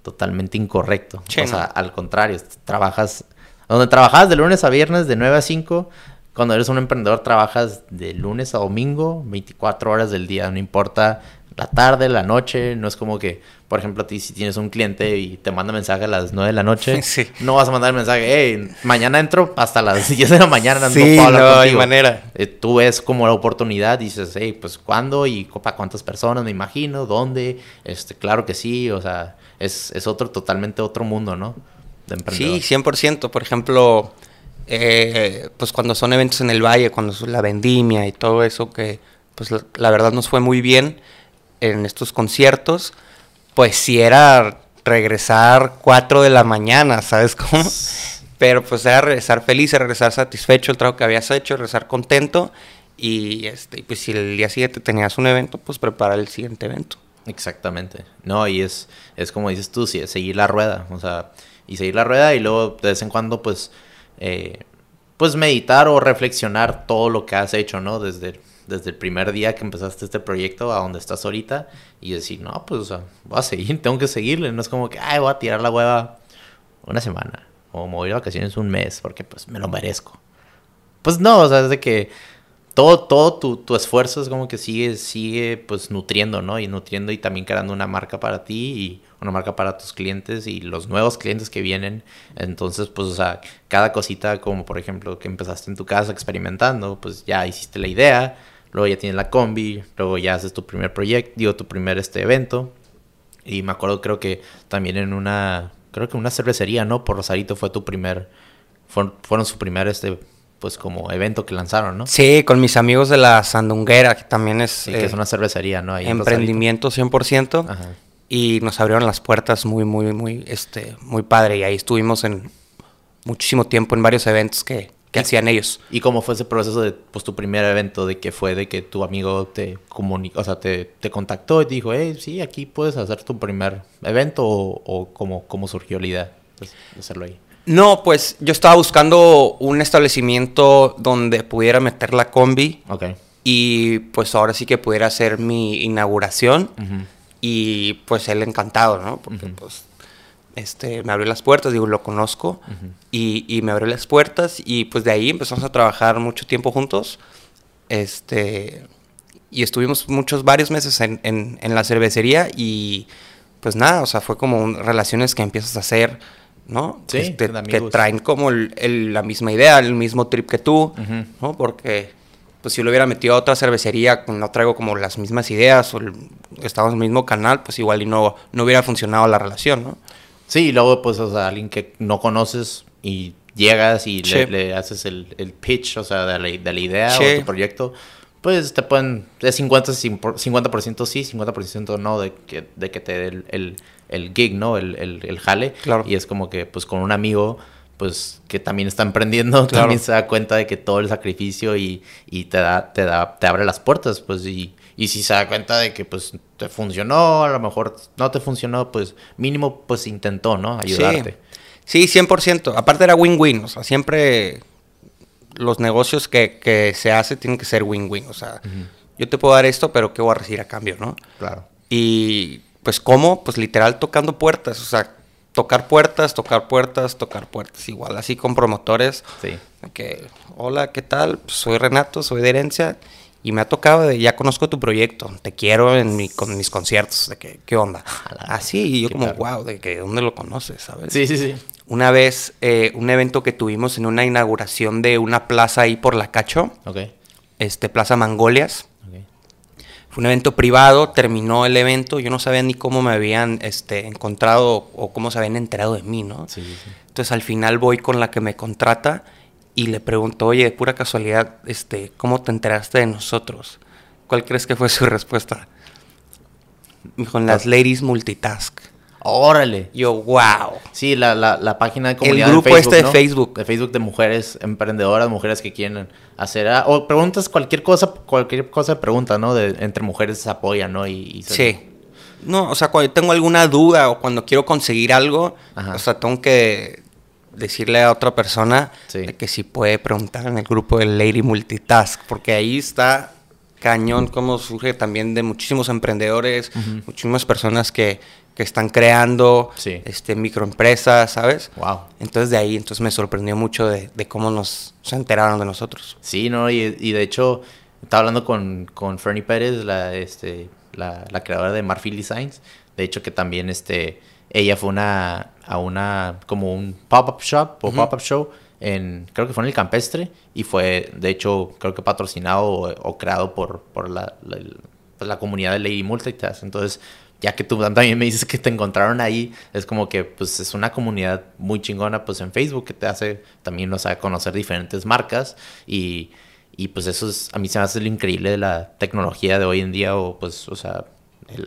Totalmente incorrecto. o sea, al contrario, trabajas, donde trabajas de lunes a viernes de 9 a 5, cuando eres un emprendedor trabajas de lunes a domingo, 24 horas del día, no importa la tarde, la noche, no es como que, por ejemplo, a ti si tienes un cliente y te manda mensaje a las 9 de la noche, no vas a mandar el mensaje, hey, mañana entro hasta las 10 de la mañana, sí, no no hay manera. Eh, tú ves como la oportunidad, dices, hey, pues ¿cuándo? y para cuántas personas, me imagino, dónde, este, claro que sí, o sea, es, es otro, totalmente otro mundo, ¿no? De. Sí, 100%, por ejemplo... Eh, pues cuando son eventos en el valle, cuando es la vendimia y todo eso, que pues la verdad nos fue muy bien en estos conciertos, pues si era regresar 4 de la mañana, ¿sabes cómo? Pero pues era regresar feliz, regresar satisfecho el trabajo que habías hecho, regresar contento y este, pues si el día siguiente tenías un evento, pues preparar el siguiente evento. Exactamente. No, y es, es como dices tú, seguir la rueda, o sea, y seguir la rueda y luego de vez en cuando pues, eh, pues meditar o reflexionar todo lo que has hecho, ¿no? Desde desde el primer día que empezaste este proyecto a donde estás ahorita y decir, no, pues, o sea, voy a seguir, tengo que seguirle. No es como que, ay, voy a tirar la hueva una semana o me vacaciones un mes porque, pues, me lo merezco. Pues no, o sea, es de que todo, todo tu, tu, esfuerzo es como que sigue, sigue pues nutriendo, ¿no? Y nutriendo y también creando una marca para ti y una marca para tus clientes y los nuevos clientes que vienen. Entonces, pues, o sea, cada cosita, como por ejemplo que empezaste en tu casa experimentando, pues ya hiciste la idea, luego ya tienes la combi, luego ya haces tu primer proyecto, digo, tu primer este evento. Y me acuerdo, creo que también en una, creo que una cervecería, ¿no? Por Rosarito fue tu primer, fueron, fueron su primer este pues como evento que lanzaron, ¿no? Sí, con mis amigos de la Sandunguera, que también es... que es eh, una cervecería, ¿no? emprendimiento 100%. Ajá y nos abrieron las puertas muy, muy, muy, este, muy padre. Y ahí estuvimos en muchísimo tiempo en varios eventos que, que hacían ellos. ¿Y cómo fue ese proceso de pues, tu primer evento? ¿De que fue de que tu amigo te comunicó, o sea, te, te contactó y te dijo, hey, sí, aquí puedes hacer tu primer evento? ¿O, o cómo, cómo surgió la idea de hacerlo ahí? No, pues yo estaba buscando un establecimiento donde pudiera meter la combi. Ok. Y pues ahora sí que pudiera hacer mi inauguración. Y pues él encantado, ¿no? Porque pues este, me abrió las puertas, digo, lo conozco. y, y, me abrió las puertas y pues de ahí empezamos a trabajar mucho tiempo juntos. Este, y estuvimos muchos, varios meses en, en, la cervecería y pues nada, o sea, fue como relaciones que empiezas a hacer, ¿no? Sí, este, que traen como el, la misma idea, el mismo trip que tú, ¿no? Porque pues si lo hubiera metido a otra cervecería, no traigo como las mismas ideas o estamos en el mismo canal, pues igual y no, no hubiera funcionado la relación, ¿no? Sí, y luego pues o sea, alguien que no conoces y llegas y le, haces el, pitch, o sea, de la, idea o tu proyecto, pues te pueden, es 50, 50% sí, 50% no de que, de que te dé el, el, gig, ¿no? El, el, jale. Claro. Y es como que pues con un amigo pues que también está emprendiendo, también se da cuenta de que todo el sacrificio y, y, te da, te da, te abre las puertas, pues, y, y si se da cuenta de que pues te funcionó, a lo mejor no te funcionó, pues mínimo pues intentó, ¿no? Ayudarte. Sí, sí 100%. Aparte era win-win, o sea, siempre los negocios que, que se hace tienen que ser win-win, o sea, yo te puedo dar esto, pero ¿qué voy a recibir a cambio, no? Claro. Y pues cómo, pues literal tocando puertas, o sea, tocar puertas, tocar puertas, tocar puertas. Igual así con promotores. Sí. Que, hola, ¿qué tal? Pues, soy Renato, soy de herencia. Y me ha tocado de, ya conozco tu proyecto, te quiero en mi, con mis conciertos, de que, ¿qué onda? Así, y yo como, wow, de que, ¿dónde lo conoces, sabes? Sí, sí, sí. Una vez, eh, un evento que tuvimos en una inauguración de una plaza ahí por la Cacho. Ok. Este, Plaza Mangolias. Fue un evento privado, terminó el evento, yo no sabía ni cómo me habían este, encontrado o cómo se habían enterado de mí, ¿no? Sí, sí. Entonces al final voy con la que me contrata y le pregunto, oye, de pura casualidad, este, ¿cómo te enteraste de nosotros? ¿Cuál crees que fue su respuesta? Con las ladies multitask. Órale. Yo, wow. Sí, la, la, la página de comunidad El grupo este de Facebook. De Facebook de mujeres emprendedoras, mujeres que quieren hacer... Ah, o preguntas cualquier cosa, cualquier cosa de pregunta, ¿no? De, entre mujeres se apoyan, ¿no? Y, Sí. No, o sea, cuando tengo alguna duda o cuando quiero conseguir algo, o sea, tengo que decirle a otra persona que si puede preguntar en el grupo de Lady Multitask, porque ahí está cañón cómo surge también de muchísimos emprendedores, muchísimas personas que que están creando este, microempresas, ¿sabes? Wow. Entonces de ahí, entonces me sorprendió mucho de, cómo nos se enteraron de nosotros. Sí, no, y, de hecho, estaba hablando con, con Fernie Pérez, la, este, la, creadora de Marfil Designs. De hecho, que también este, ella fue una, a una, como un pop-up shop o pop-up show en, creo que fue en el campestre y fue, de hecho, creo que patrocinado o, creado por, por la, la, la, comunidad de Lady Multitask. Entonces, ya que tú también me dices que te encontraron ahí, es como que pues es una comunidad muy chingona pues en Facebook que te hace también, o sea, conocer diferentes marcas y, y pues eso es, a mí se me hace lo increíble de la tecnología de hoy en día o pues, o sea,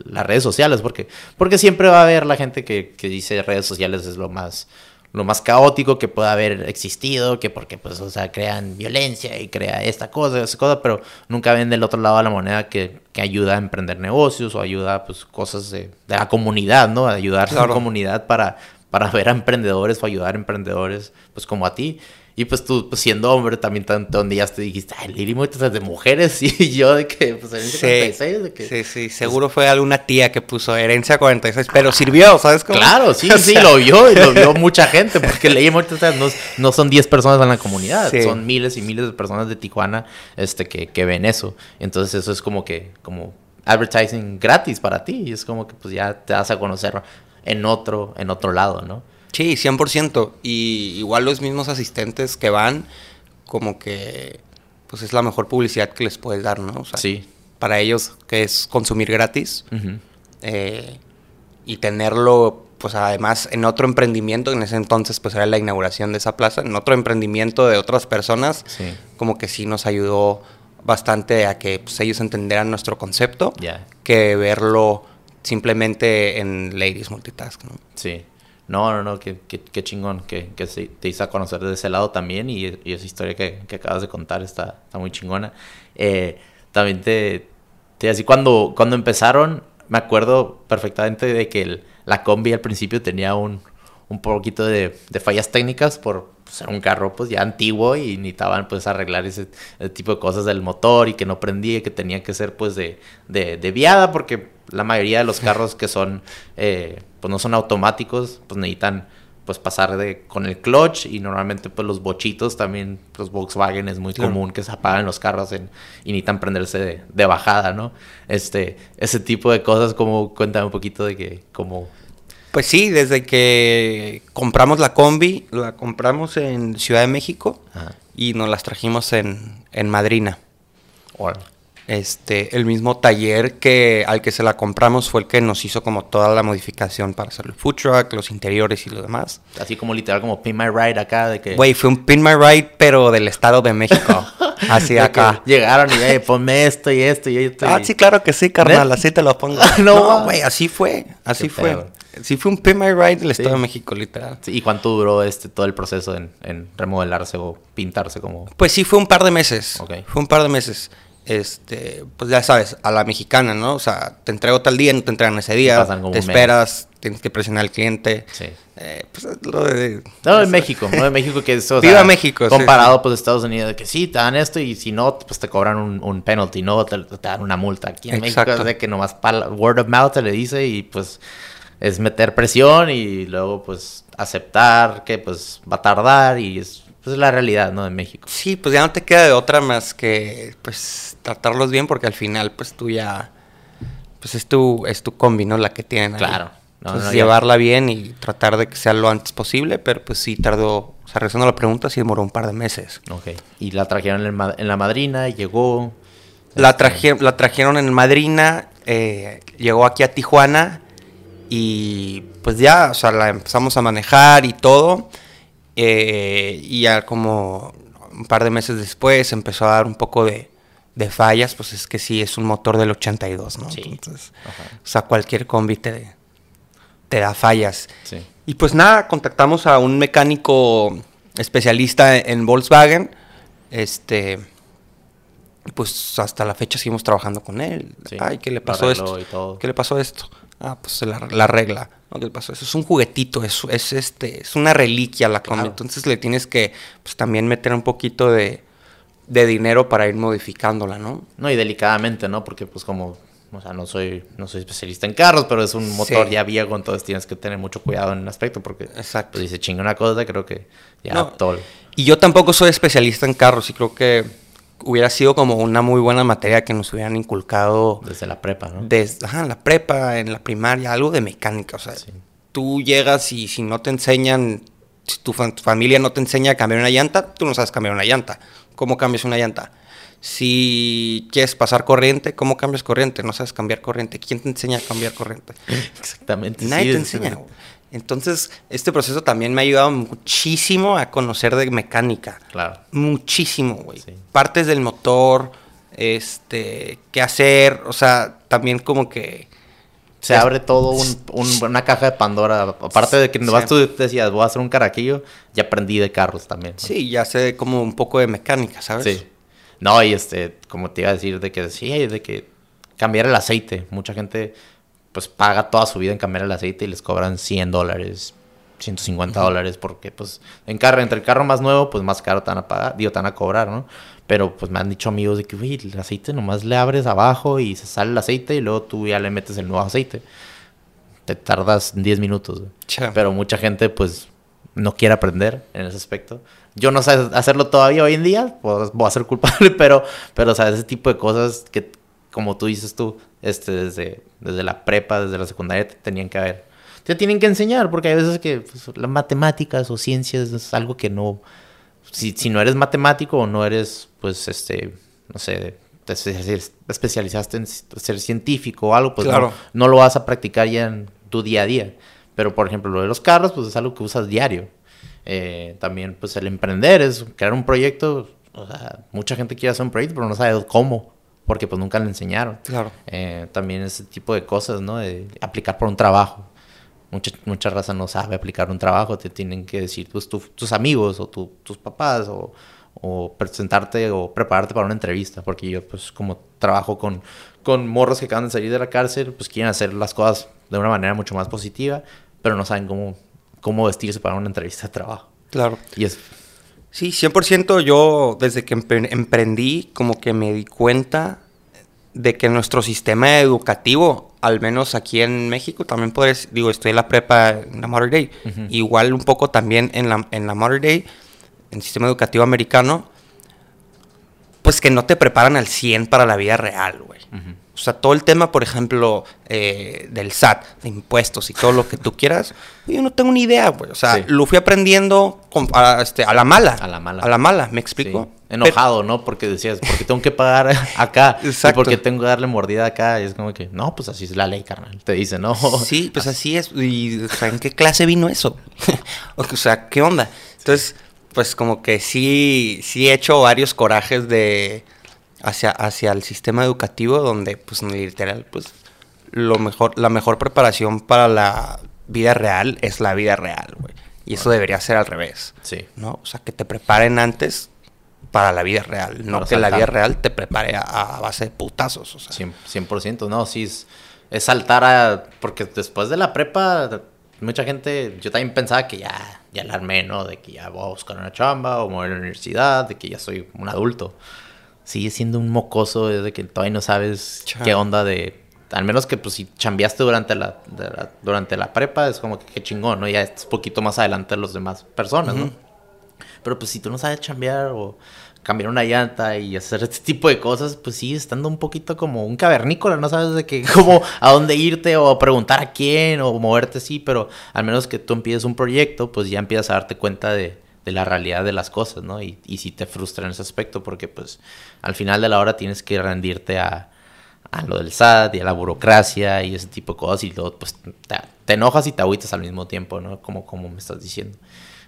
las redes sociales, porque, porque siempre va a haber la gente que, que dice redes sociales es lo más lo más caótico que pueda haber existido, que porque pues, o sea, crean violencia y crea esta cosa, esa cosa, pero nunca ven del otro lado de la moneda que, que ayuda a emprender negocios o ayuda pues cosas de, de la comunidad, ¿no? Ayudar a la comunidad para, para ver a emprendedores o ayudar a emprendedores, pues como a ti. Y pues tú, pues siendo hombre, también donde ya te dijiste, ay, Lili es de mujeres. Y yo de que, pues herencia sí, 46. De que, sí, sí, pues seguro fue alguna tía que puso herencia 46, pero sirvió, ¿sabes cómo? Claro, sí, sí, lo vio y lo vio mucha gente, porque Lili Muertes no, no son 10 personas en la comunidad, son miles y miles de personas de Tijuana este, que, que ven eso. Entonces eso es como que, como advertising gratis para ti. Y es como que pues ya te vas a conocer en otro, en otro lado, ¿no? Sí, 100%. Y igual los mismos asistentes que van, como que pues es la mejor publicidad que les puedes dar, ¿no? O sea, sí. Para ellos, que es consumir gratis. Eh, y tenerlo, pues además, en otro emprendimiento, en ese entonces, pues era la inauguración de esa plaza, en otro emprendimiento de otras personas, como que sí nos ayudó bastante a que pues, ellos entendieran nuestro concepto, que verlo simplemente en Ladies Multitask, ¿no? Sí. No, no, no, qué, chingón que, que te hizo a conocer de ese lado también y, esa historia que, acabas de contar está, está muy chingona. Eh, también te, te así cuando, cuando empezaron, me acuerdo perfectamente de que la combi al principio tenía un, un poquito de, de fallas técnicas por, pues, era un carro pues ya antiguo y necesitaban pues arreglar ese, tipo de cosas del motor y que no prendía, que tenía que ser pues de, de, viada porque la mayoría de los carros que son eh, pues no son automáticos pues necesitan pues pasar de con el clutch y normalmente pues los bochitos también los Volkswagen es muy común que se apagan los carros en, y necesitan prenderse de, de, bajada no este ese tipo de cosas como cuéntame un poquito de que como pues sí, desde que compramos la combi, la compramos en Ciudad de México y nos las trajimos en, en Madrina. Este, el mismo taller que al que se la compramos fue el que nos hizo como toda la modificación para hacer el food truck, los interiores y lo demás. Así como literal como Pin My Ride acá de que... Güey, fue un Pin My Ride pero del Estado de México. así acá. Llegaron y, hey, ponme esto y esto y esto. Ah, sí, claro que sí, carnal, así te lo pongo. no, güey, así fue, así fue. Sí, fue un Pay My Ride del Estado de México, literal. ¿Y cuánto duró este todo el proceso en, remodelarse o pintarse como? Pues sí, fue un par de meses. Fue un par de meses. Este, pues ya sabes, a la mexicana, ¿no? O sea, te entrego tal día, no te entregan ese día, te esperas, tienes que presionar al cliente. Sí. Eh, pues lo de... No, en México, no de México que eso... Viva México. Comparado, pues, Estados Unidos, de que sí, te dan esto y si no, pues te cobran un, un penalty, no, te, dan una multa. Aquí en México es de que nomás word of mouth te le dice y pues es meter presión y luego pues aceptar que pues va a tardar y es pues, la realidad, ¿no? De México. Sí, pues ya no te queda de otra más que pues tratarlos bien porque al final pues tú ya pues es tu es tu combi, ¿no? La que tienen. Claro. Entonces, llevarla bien y tratar de que sea lo antes posible, pero pues sí tardó, o sea, regresando a la pregunta, sí demoró un par de meses. Ok. Y la trajeron en, la madrina, llegó... La, este, traje, la trajeron en madrina, eh, llegó aquí a Tijuana y pues ya, o sea, la empezamos a manejar y todo. Eh, y ya como un par de meses después empezó a dar un poco de, fallas, pues es que sí, es un motor del 82, ¿no? Sí. Entonces, o sea, cualquier combi te, da fallas. Sí. Y pues nada, contactamos a un mecánico especialista en Volkswagen. Este, pues hasta la fecha seguimos trabajando con él. Ay, ¿qué le pasó esto? ¿Qué le pasó esto? Ah, pues la, regla. ¿No? ¿Qué pasó? Eso es un juguetito, es, es, este, es una reliquia la combi. Entonces le tienes que pues, también meter un poquito de, dinero para ir modificándola, ¿no? No, y delicadamente, ¿no? Porque pues como, o sea, no soy, no soy especialista en carros, pero es un motor ya viejo, entonces tienes que tener mucho cuidado en el aspecto porque Exacto. Pues, si se chinga una cosa, creo que ya no. todo. Y yo tampoco soy especialista en carros y creo que hubiera sido como una muy buena materia que nos hubieran inculcado. Desde la prepa, ¿no? Desde ajá, la prepa, en la primaria, algo de mecánica. O sea, tú llegas y si no te enseñan, si tu, familia no te enseña a cambiar una llanta, tú no sabes cambiar una llanta. ¿Cómo cambias una llanta? Si quieres pasar corriente, ¿cómo cambias corriente? No sabes cambiar corriente. ¿Quién te enseña a cambiar corriente? Exactamente. Nadie te enseña. Entonces, este proceso también me ha ayudado muchísimo a conocer de mecánica. Claro. Muchísimo, güey. Partes del motor, este, qué hacer, o sea, también como que... Se abre todo una caja de Pandora. Aparte de que vas tú decías, voy a hacer un caraquillo, ya aprendí de carros también. Sí, ya sé como un poco de mecánica, ¿sabes? Sí. No, y este, como te iba a decir, de que sí, de que cambiar el aceite. Mucha gente pues paga toda su vida en cambiar el aceite y les cobran 100 dólares, 150 dólares porque pues en carro, entre el carro más nuevo, pues más caro te van a pagar, digo, te van a cobrar, ¿no? Pero pues me han dicho amigos de que, uy, el aceite nomás le abres abajo y se sale el aceite y luego tú ya le metes el nuevo aceite. Te tardas 10 minutos. Pero mucha gente pues no quiere aprender en ese aspecto. Yo no sé hacerlo todavía hoy en día, pues voy a ser culpable, pero, pero o sea, ese tipo de cosas que, como tú dices tú, este, desde, desde la prepa, desde la secundaria, te tenían que haber. Te tienen que enseñar, porque hay veces que pues, las matemáticas o ciencias es algo que no. Si, si no eres matemático o no eres, pues, este, no sé, te especializaste en ser científico o algo, pues no, no lo vas a practicar ya en tu día a día. Pero, por ejemplo, lo de los carros, pues es algo que usas diario. Eh, también, pues el emprender es crear un proyecto. O sea, mucha gente quiere hacer un proyecto, pero no sabe cómo, porque pues nunca le enseñaron. Claro. Eh, también ese tipo de cosas, ¿no? De aplicar por un trabajo. Mucha, mucha raza no sabe aplicar un trabajo, te tienen que decir pues, tus amigos o tus papás o, o presentarte o prepararte para una entrevista, porque yo pues como trabajo con, con morros que acaban de salir de la cárcel, pues quieren hacer las cosas de una manera mucho más positiva, pero no saben cómo, cómo vestirse para una entrevista de trabajo. Claro. Y es... Sí, 100% yo desde que emprendí como que me di cuenta de que nuestro sistema educativo, al menos aquí en México, también puedes, digo, estoy en la prepa en la Mother Day, igual un poco también en la, en la Mother Day, en el sistema educativo americano, pues que no te preparan al 100 para la vida real, güey. O sea, todo el tema, por ejemplo, eh, del SAT, de impuestos y todo lo que tú quieras, yo no tengo ni idea, güey. O sea, lo fui aprendiendo a, este, a, la mala. A la mala. A la mala, ¿me explico? Enojado, ¿no? Porque decías, porque tengo que pagar acá. Exacto. Y porque tengo que darle mordida acá. Y es como que, no, pues así es la ley, carnal. Te dice, no. Sí, pues así es. Y, o sea, ¿en qué clase vino eso? o sea, ¿qué onda? Entonces, pues como que sí, sí he hecho varios corajes de hacia, hacia el sistema educativo donde, pues, literal, pues, lo mejor, la mejor preparación para la vida real es la vida real, güey. Y eso debería ser al revés. Sí. ¿No? O sea, que te preparen antes para la vida real, no que la vida real te prepare a, base de putazos. O sea. 100%, no, sí, es, es saltar a... Porque después de la prepa, mucha gente, yo también pensaba que ya, ya la armé, ¿no? De que ya voy a buscar una chamba o mover a la universidad, de que ya soy un adulto sigue siendo un mocoso desde que todavía no sabes qué onda de... Al menos que pues si chambeaste durante la, durante la prepa es como que qué chingón, ¿no? Ya es poquito más adelante de los demás personas, ¿no? Pero pues si tú no sabes chambear o cambiar una llanta y hacer este tipo de cosas, pues sí, estando un poquito como un cavernícola, no sabes de qué, cómo, a dónde irte o preguntar a quién o moverte, sí, pero al menos que tú empieces un proyecto, pues ya empiezas a darte cuenta de, de la realidad de las cosas, ¿no? Y, y si te frustra en ese aspecto, porque pues al final de la hora tienes que rendirte a, a lo del SAT y a la burocracia y ese tipo de cosas y luego pues te, enojas y te agüitas al mismo tiempo, ¿no? Como, como me estás diciendo.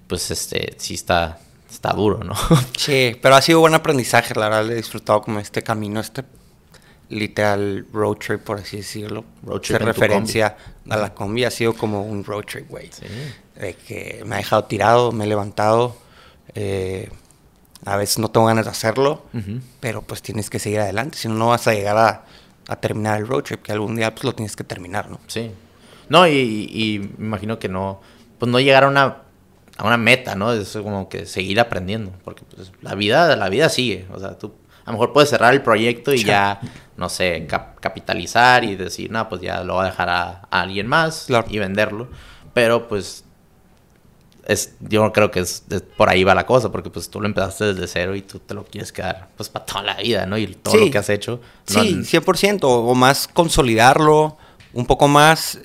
Pues este, sí está, está duro, ¿no? Sí, pero ha sido buen aprendizaje, la verdad, he disfrutado como este camino, este literal road trip, por así decirlo. Road trip. referencia a la combi ha sido como un road trip, güey. Sí de que me ha dejado tirado, me he levantado. Eh, a veces no tengo ganas de hacerlo, pero pues tienes que seguir adelante, si no, no vas a llegar a, a, terminar el road trip, que algún día pues lo tienes que terminar, ¿no? Sí. No, y, me imagino que no, pues no llegar a una, a una meta, ¿no? Es como que seguir aprendiendo, porque pues, la vida, la vida sigue, o sea, tú a lo mejor puedes cerrar el proyecto y ya, no sé, capitalizar y decir, no, pues ya lo voy a dejar a, alguien más y venderlo, pero pues es, yo creo que es, por ahí va la cosa, porque pues tú lo empezaste desde cero y tú te lo quieres quedar pues para toda la vida, ¿no? Y todo lo que has hecho. sí, 100%, o más consolidarlo, un poco más,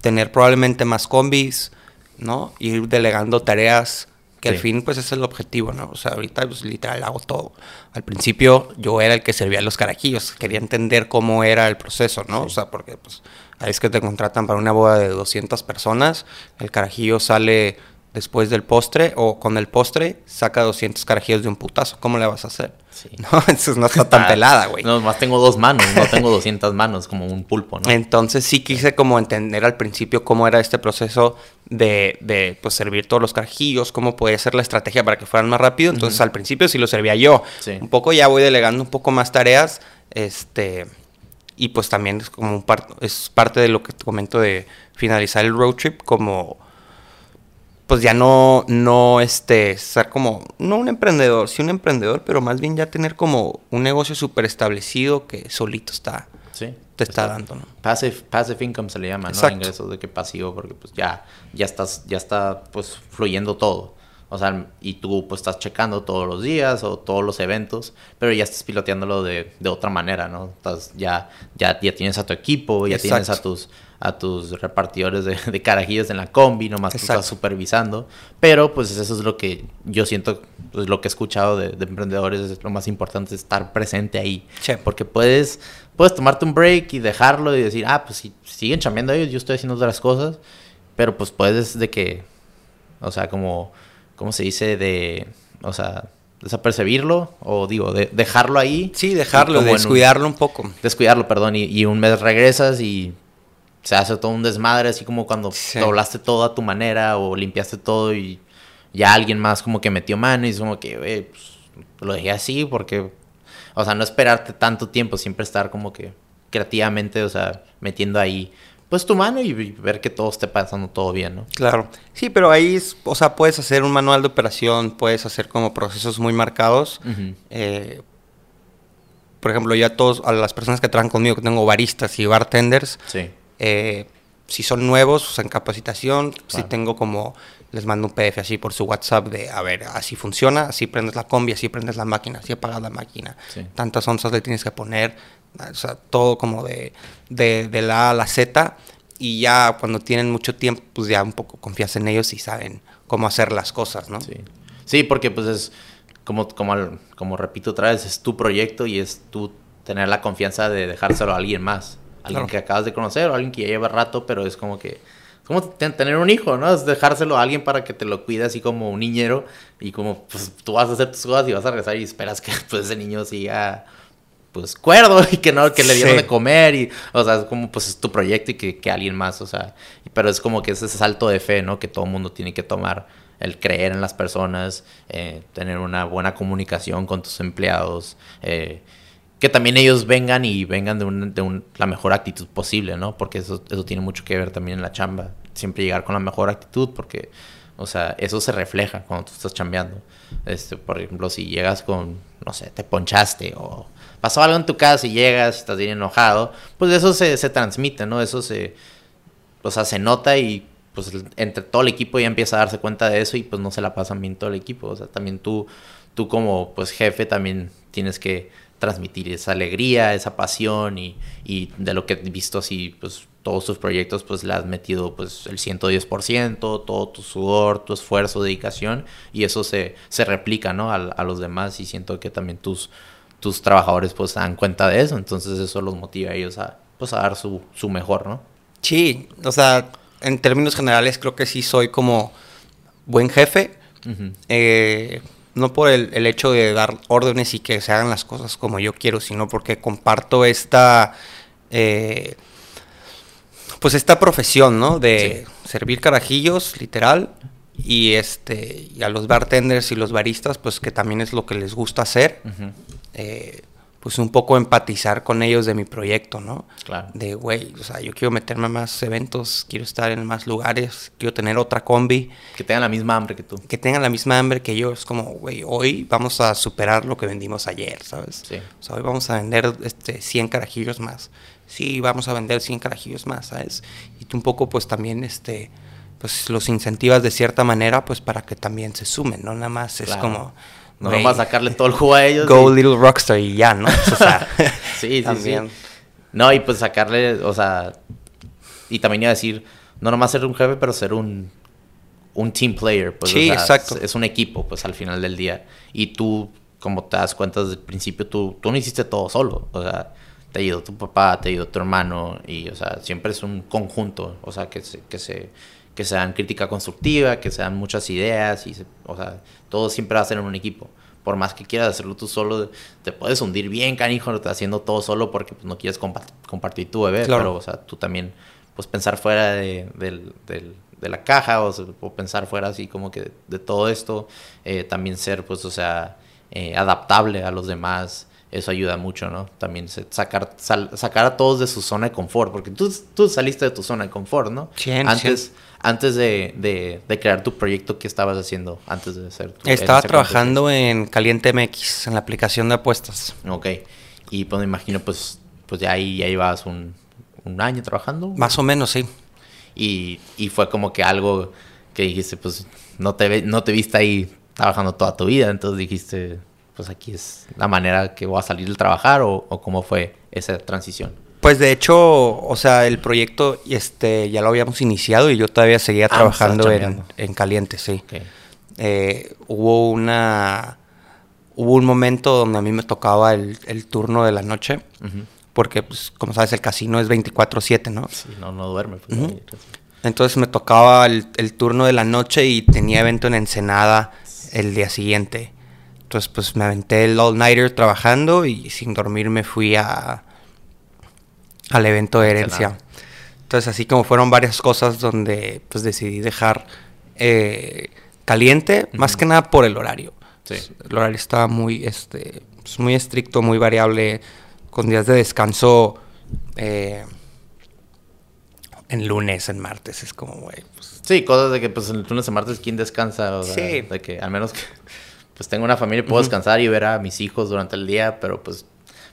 tener probablemente más combis, ¿no? Ir delegando tareas, que al fin pues es el objetivo, ¿no? O sea, ahorita pues literal hago todo. Al principio yo era el que servía los carajillos, quería entender cómo era el proceso, ¿no? O sea, porque pues ahí es que te contratan para una boda de 200 personas, el carajillo sale después del postre o con el postre saca 200 carajillos de un putazo. ¿Cómo le vas a hacer? Sí. No, eso no está tan pelada, güey. No, más tengo dos manos, no tengo 200 manos, como un pulpo, ¿no? Entonces sí quise como entender al principio cómo era este proceso de, de pues, servir todos los carajillos, cómo puede ser la estrategia para que fueran más rápido. Entonces al principio sí lo servía yo. Un poco ya voy delegando un poco más tareas, este... Y pues también es como un es parte de lo que te comento de finalizar el road trip como pues ya no, no, este, ser como, no un emprendedor, sí un emprendedor, pero más bien ya tener como un negocio súper establecido que solito está, sí, te está, dando, ¿no? Passive, passive income se le llama, ¿no? Ingresos de que pasivo, porque pues ya, ya estás, ya está pues fluyendo todo. O sea, y tú pues estás checando todos los días o todos los eventos, pero ya estás piloteándolo de, de otra manera, ¿no? Estás, ya, ya, ya tienes a tu equipo, ya tienes a tus, a tus repartidores de, de carajillos en la combi, nomás tú estás supervisando. Pero pues eso es lo que yo siento, pues lo que he escuchado de, emprendedores, es lo más importante, es estar presente ahí. Porque puedes, puedes tomarte un break y dejarlo y decir, ah, pues si siguen chambeando ellos, yo estoy haciendo otras cosas, pero pues puedes de que, o sea, como ¿cómo se dice? De, o sea, desapercibirlo o digo, de, dejarlo ahí. Sí, dejarlo, descuidarlo un, poco. Descuidarlo, perdón, y, un mes regresas y se hace todo un desmadre, así como cuando doblaste todo a tu manera o limpiaste todo y ya alguien más como que metió mano y es como que, pues, lo dejé así porque, o sea, no esperarte tanto tiempo, siempre estar como que creativamente, o sea, metiendo ahí pues tu mano y ver que todo esté pasando todo bien, ¿no? Claro. Sí, pero ahí, o sea, puedes hacer un manual de operación, puedes hacer como procesos muy marcados. Eh, por ejemplo, ya todos, a las personas que trabajan conmigo, que tengo baristas y bartenders, sí. Eh, si son nuevos, en capacitación, si tengo como, les mando un PDF así por su WhatsApp de, a ver, así funciona, así prendes la combi, así prendes la máquina, así apagas la máquina, tantas onzas le tienes que poner, o sea, todo como de, de, la A a la Z. Y ya cuando tienen mucho tiempo, pues ya un poco confías en ellos y saben cómo hacer las cosas, ¿no? Sí, sí porque pues es, como, como, como repito otra vez, es tu proyecto y es tú tener la confianza de dejárselo a alguien más. Alguien que acabas de conocer o alguien que ya lleva rato, pero es como que... Es como tener un hijo, ¿no? Es dejárselo a alguien para que te lo cuide así como un niñero y como pues tú vas a hacer tus cosas y vas a regresar y esperas que pues ese niño siga pues cuerdo y que no, que le dieron de comer y, o sea, es como pues es tu proyecto y que, que alguien más, o sea, pero es como que es ese salto de fe, ¿no? Que todo mundo tiene que tomar, el creer en las personas, eh, tener una buena comunicación con tus empleados, eh, que también ellos vengan y vengan de, un, de la mejor actitud posible, ¿no? Porque eso, eso tiene mucho que ver también en la chamba, siempre llegar con la mejor actitud, porque, o sea, eso se refleja cuando tú estás chambeando. Este, por ejemplo, si llegas con, no sé, te ponchaste o pasó algo en tu casa y llegas, estás bien enojado, pues eso se, se transmite, ¿no? Eso se, o sea, se nota y pues entre todo el equipo ya empieza a darse cuenta de eso y pues no se la pasan bien todo el equipo. O sea, también tú, tú como pues jefe también tienes que transmitir esa alegría, esa pasión y, y de lo que he visto así, pues todos tus proyectos pues le has metido pues el 110%, todo tu sudor, tu esfuerzo, dedicación y eso se, se replica, ¿no? A, a los demás y siento que también tus tus trabajadores pues se dan cuenta de eso, entonces eso los motiva a ellos a, pues, a dar su, su mejor, ¿no? Sí, o sea, en términos generales creo que sí soy como buen jefe, eh, no por el, el, hecho de dar órdenes y que se hagan las cosas como yo quiero, sino porque comparto esta... Eh, pues esta profesión, ¿no? De servir carajillos, literal, y este y a los bartenders y los baristas pues que también es lo que les gusta hacer. Eh, pues un poco empatizar con ellos de mi proyecto no claro. De güey o sea yo quiero meterme a más eventos quiero estar en más lugares quiero tener otra combi. Que tengan la misma hambre que tú. Que tengan la misma hambre que yo. Es como güey hoy vamos a superar lo que vendimos ayer sabes sí. o sea hoy vamos a vender este 100 carajillos más. Sí vamos a vender 100 carajillos más sabes y tú un poco pues también este pues los incentivas de cierta manera pues para que también se sumen, no nada más es como... No a sacarle todo el jugo a ellos. Go little rockstar y ya, ¿no? O sea, sí, sí, sí. No, y pues sacarle, o sea, y también iba a decir, no nomás ser un jefe, pero ser un, un team player. Pues, sí, exacto. Es, un equipo, pues al final del día. Y tú, como te das cuenta desde el principio, tú, tú no hiciste todo solo. O sea, te ayudó tu papá, te ayudó tu hermano, y, o sea, siempre es un conjunto, o sea, que se, que se que se dan crítica constructiva, que se dan muchas ideas, y o sea, todo siempre va a ser en un equipo. Por más que quieras hacerlo tú solo, te puedes hundir bien, canijo, haciendo todo solo porque pues, no quieres compartir tu bebé, pero, o sea, tú también, pues pensar fuera de, la caja o, pensar fuera así como que de todo esto, eh, también ser, pues, o sea, eh, adaptable a los demás, eso ayuda mucho, ¿no? También sacar, sacar a todos de su zona de confort, porque tú, tú saliste de tu zona de confort, ¿no? antes, antes de, crear tu proyecto, ¿qué estabas haciendo antes de hacer tu Estaba trabajando en Caliente MX, en la aplicación de apuestas. Ok. Y pues me imagino, pues, pues ya ahí ya ibas un, un año trabajando. Más o menos, sí. Y, y fue como que algo que dijiste, pues no te, no te viste ahí trabajando toda tu vida, entonces dijiste, pues aquí es la manera que voy a salir del trabajar o, cómo fue esa transición. Pues de hecho, o sea, el proyecto este, ya lo habíamos iniciado y yo todavía seguía ah, trabajando en, en, caliente, sí. Eh, hubo una hubo un momento donde a mí me tocaba el, turno de la noche, porque, pues, como sabes, el casino es 24/7, ¿no? Sí, no, no duerme. Pues, Entonces me tocaba el, turno de la noche y tenía evento en Ensenada el día siguiente. Entonces, pues me aventé el all-nighter trabajando y sin dormir me fui a, al evento de herencia. Entonces, así como fueron varias cosas donde pues decidí dejar eh, caliente, más que nada por el horario. El horario estaba muy, este, pues, muy estricto, muy variable, con días de descanso eh, en lunes, en martes. Es como, güey. Pues sí, cosas de que pues el lunes, en martes, ¿quién descansa? sí. De que al menos que pues tengo una familia y puedo descansar y ver a mis hijos durante el día, pero pues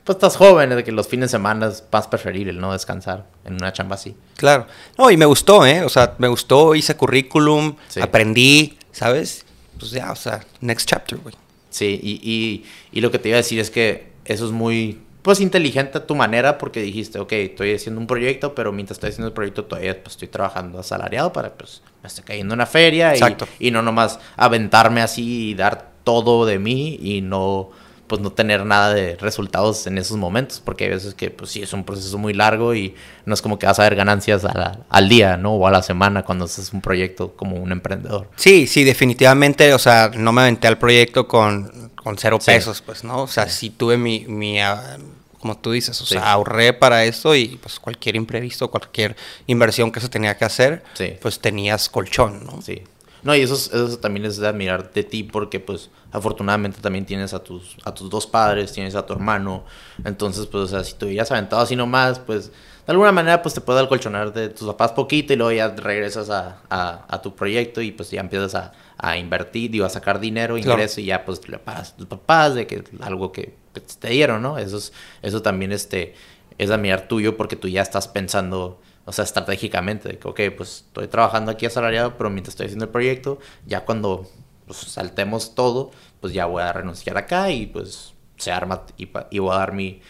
pues estás joven, de que los fines de semana es más preferible, ¿no? Descansar en una chamba así. Claro. No, y me gustó, ¿eh? O sea, me gustó, hice currículum, aprendí, ¿sabes? pues ya, o sea, next chapter, güey. Sí, y, y, lo que te iba a decir es que eso es muy, pues, inteligente a tu manera porque dijiste, ok, estoy haciendo un proyecto, pero mientras estoy haciendo el proyecto todavía pues, estoy trabajando asalariado para, pues, me esté cayendo una feria y, y no nomás aventarme así y dar todo de mí y no pues no tener nada de resultados en esos momentos, porque hay veces que pues sí es un proceso muy largo y no es como que vas a ver ganancias al día, ¿no? O a la semana cuando haces un proyecto como un emprendedor. Sí, sí, definitivamente, o sea, no me aventé al proyecto con, con cero pesos, pues, ¿no? O sea, sí, tuve mi, mi ah, como tú dices, o sea, ahorré para eso y pues cualquier imprevisto, cualquier inversión que se tenía que hacer, pues tenías colchón, ¿no? Sí. No, y eso, eso también es de admirar de ti porque pues afortunadamente también tienes a tus, a tus dos padres, tienes a tu hermano. Entonces, pues, o sea, si te hubieras aventado así nomás, pues de alguna manera pues te puede alcolchonar de tus papás poquito y luego ya regresas a, a, tu proyecto y pues ya empiezas a, a invertir, y a sacar dinero, ingreso y ya pues le pagas a tus papás de que algo que, te dieron, ¿no? Eso, es, eso también este, es admirar tuyo porque tú ya estás pensando o sea, estratégicamente, de que, ok, pues estoy trabajando aquí asalariado, pero mientras estoy haciendo el proyecto, ya cuando pues, saltemos todo, pues ya voy a renunciar acá y pues se arma y, y, voy a dar mi,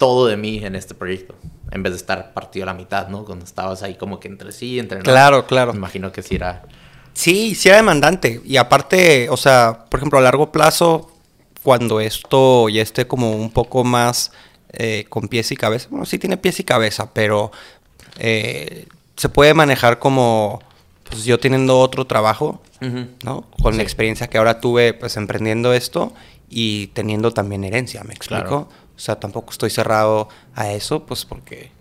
todo de mí en este proyecto, en vez de estar partido a la mitad, ¿no? Cuando estabas ahí como que entre sí, entre. Claro, claro. Me imagino que sí era... Sí, sí era demandante. Y aparte, o sea, por ejemplo, a largo plazo, cuando esto ya esté como un poco más eh, con pies y cabeza, bueno, sí tiene pies y cabeza, pero eh, se puede manejar como pues yo teniendo otro trabajo, ¿no? Con la experiencia que ahora tuve pues emprendiendo esto y teniendo también herencia, ¿me explico? O sea, tampoco estoy cerrado a eso, pues porque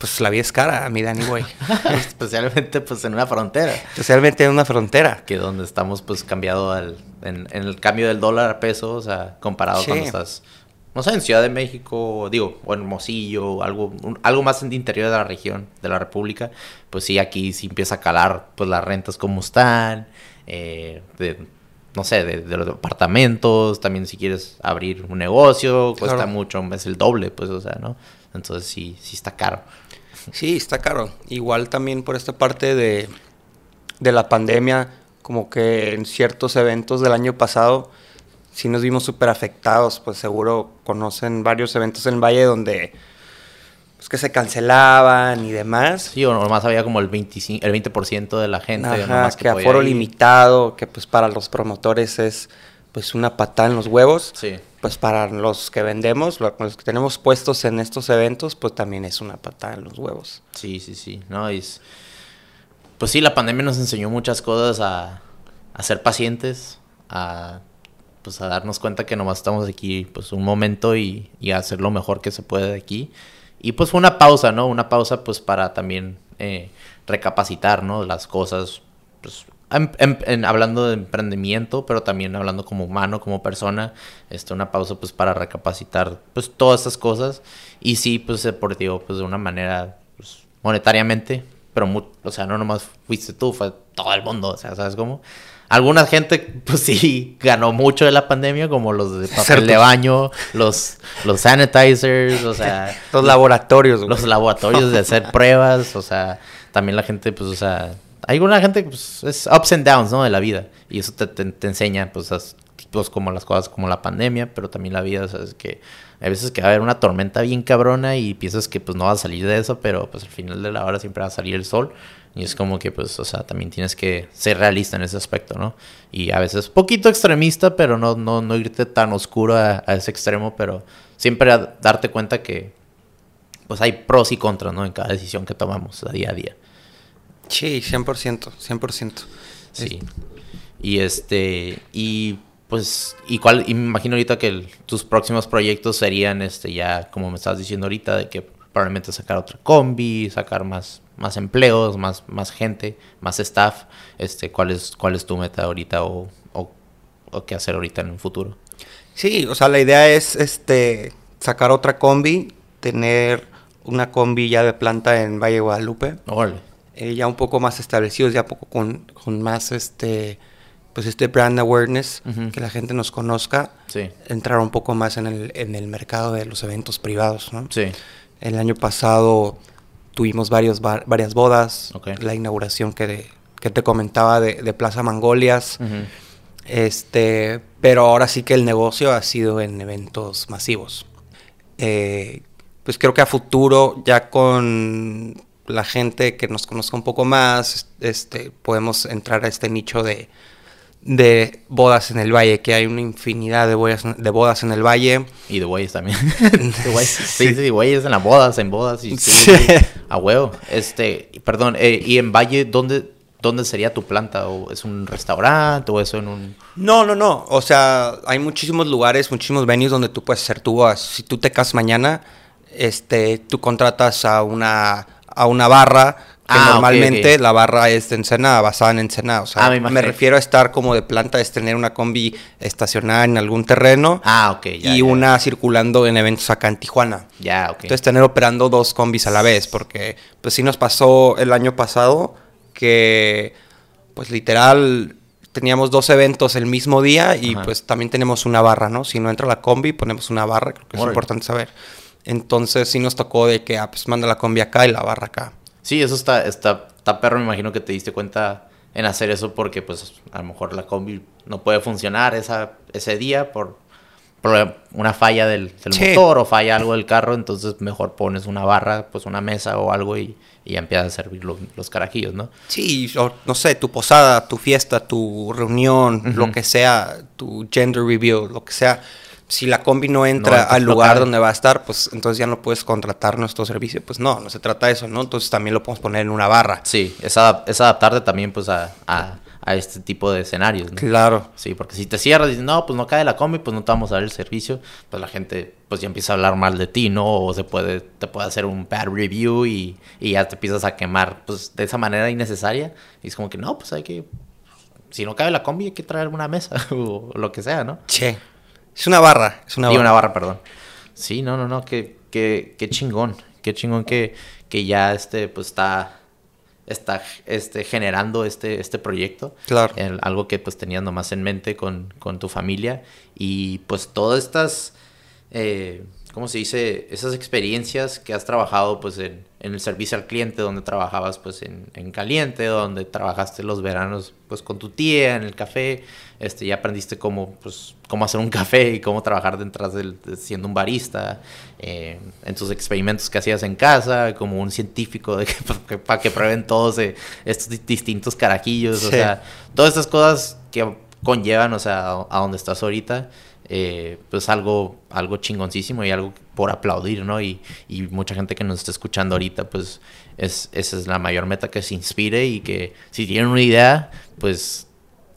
pues la vida es cara, mi Danny güey. Especialmente pues en una frontera. Especialmente en una frontera. Que donde estamos pues cambiado al, en, el cambio del dólar a peso, o sea, comparado cuando estás no sé, en Ciudad de México, digo, o en Hermosillo, algo, algo más en el interior de la región, de la República, pues sí, aquí sí empieza a calar, pues las rentas como están, eh, no sé, de, los apartamentos, también si quieres abrir un negocio, cuesta mucho, es el doble, pues, o sea, ¿no? Entonces sí, sí está caro. Sí, está caro. Igual también por esta parte de, de la pandemia, como que en ciertos eventos del año pasado, sí nos vimos súper afectados, pues seguro conocen varios eventos en el Valle donde pues que se cancelaban y demás. Sí, o nomás había como el 25, el 20% de la gente. Ajá, que, que aforo limitado, que pues para los promotores es pues una patada en los huevos. Sí. Pues para los que vendemos, los que tenemos puestos en estos eventos, pues también es una patada en los huevos. Sí, sí, sí. No, es... Pues sí, la pandemia nos enseñó muchas cosas a, a ser pacientes, a pues a darnos cuenta que nomás estamos aquí pues un momento y, y hacer lo mejor que se puede de aquí. Y pues fue una pausa, ¿no? Una pausa pues para también eh, recapacitar, ¿no? Las cosas, pues hablando de emprendimiento, pero también hablando como humano, como persona, este, una pausa pues para recapacitar pues todas esas cosas y sí, pues deportivo, pues de una manera pues, monetariamente, pero o sea, no nomás fuiste tú, fue todo el mundo, o sea, ¿sabes cómo? Alguna gente, pues sí, ganó mucho de la pandemia, como los de papel de baño, los, los sanitizers, o sea... los laboratorios. Los laboratorios de hacer pruebas, o sea, también la gente, pues, o sea... Hay alguna gente, pues, es ups and downs, ¿no? De la vida. Y eso te, te, enseña, pues, tipos como las cosas como la pandemia, pero también la vida, o sea, es que hay veces que va a haber una tormenta bien cabrona y piensas que, pues, no va a salir de eso, pero, pues, al final de la hora siempre va a salir el sol. Y es como que, pues, o sea, también tienes que ser realista en ese aspecto, ¿no? Y a veces poquito extremista, pero no, no, no irte tan oscuro a, ese extremo, pero siempre darte cuenta que, pues, hay pros y contras, ¿no? En cada decisión que tomamos a día a día. Sí, 100%, 100%. Sí. Y este, y pues, y cuál, y me imagino ahorita que tus próximos proyectos serían, este, ya, como me estás diciendo ahorita, de que probablemente sacar otra combi, sacar más, más empleos, más, más gente, más staff. Este, ¿cuál, es, ¿Cuál es tu meta ahorita o, o, qué hacer ahorita en un futuro? Sí, o sea, la idea es este, sacar otra combi, tener una combi ya de planta en Valle Guadalupe. Eh, ya un poco más establecidos, ya poco con, con más este pues este brand awareness, que la gente nos conozca, sí. entrar un poco más en el, en el mercado de los eventos privados, ¿no? Sí. El año pasado tuvimos varios, varias bodas, la inauguración que, que te comentaba de, Plaza Mangolias, este, pero ahora sí que el negocio ha sido en eventos masivos. Eh, pues creo que a futuro, ya con la gente que nos conozca un poco más, este, podemos entrar a este nicho de, de bodas en el valle, que hay una infinidad de bodas, de bodas en el valle. Y de güeyes también. Sí, sí, güeyes en las bodas, en bodas. Y, a huevo. Este, perdón, eh, ¿y en valle dónde, dónde sería tu planta? ¿O es un restaurante o eso en un...? No, no, no. O sea, hay muchísimos lugares, muchísimos venues donde tú puedes hacer tu bodas. Si tú te casas mañana, este, tú contratas a una, a una barra Ah, normalmente la barra es de Ensenada, basada en Ensenada. O sea, ah, me, refiero a estar como de planta, es tener una combi estacionada en algún terreno. Ah, ok. y una circulando en eventos acá en Tijuana. Ya, ok. Entonces tener operando dos combis a la vez, porque pues sí nos pasó el año pasado que pues literal teníamos dos eventos el mismo día y pues también tenemos una barra, ¿no? Si no entra la combi, ponemos una barra, creo que es importante saber. Entonces sí nos tocó de que, ah, pues manda la combi acá y la barra acá. Sí, eso está, está, está perro, me imagino que te diste cuenta en hacer eso porque pues a lo mejor la combi no puede funcionar esa, ese día por, una falla del, motor o falla algo del carro, entonces mejor pones una barra, pues una mesa o algo y, y empiezas a servir los carajillos, ¿no? Sí, no sé, tu posada, tu fiesta, tu reunión, lo que sea, tu gender review, lo que sea si la combi no entra al lugar donde va a estar, pues entonces ya no puedes contratar nuestro servicio. Pues no, no se trata de eso, ¿no? Entonces también lo podemos poner en una barra. Sí, es, adaptarte también pues a, este tipo de escenarios, ¿no? Claro. Sí, porque si te cierras y dices, no, pues no cae la combi, pues no te vamos a dar el servicio, pues la gente pues ya empieza a hablar mal de ti, ¿no? O se puede, te puede hacer un bad review y, y ya te empiezas a quemar pues de esa manera innecesaria. Y es como que no, pues hay que, si no cabe la combi hay que traer una mesa o lo que sea, ¿no? Che. Es una barra, es una barra. una barra, perdón. Sí, no, no, no, qué, qué, qué chingón. Qué chingón que, que ya este, pues está, está este, generando este, este proyecto. Claro. algo que pues tenías nomás en mente con, con tu familia. Y pues todas estas, eh, ¿cómo se dice? Esas experiencias que has trabajado pues en, en el servicio al cliente, donde trabajabas pues en, en, caliente, donde trabajaste los veranos pues con tu tía en el café, este, ya aprendiste cómo, pues, cómo hacer un café y cómo trabajar detrás del, siendo un barista, eh, en tus experimentos que hacías en casa, como un científico de que, para que prueben todos eh, estos distintos carajillos, o sea, todas estas cosas que conllevan, o sea, a, donde estás ahorita. Eh, pues algo, algo chingoncísimo y algo por aplaudir, ¿no? Y, y, mucha gente que nos está escuchando ahorita, pues es, esa es la mayor meta que se inspire y que si tienen una idea, pues,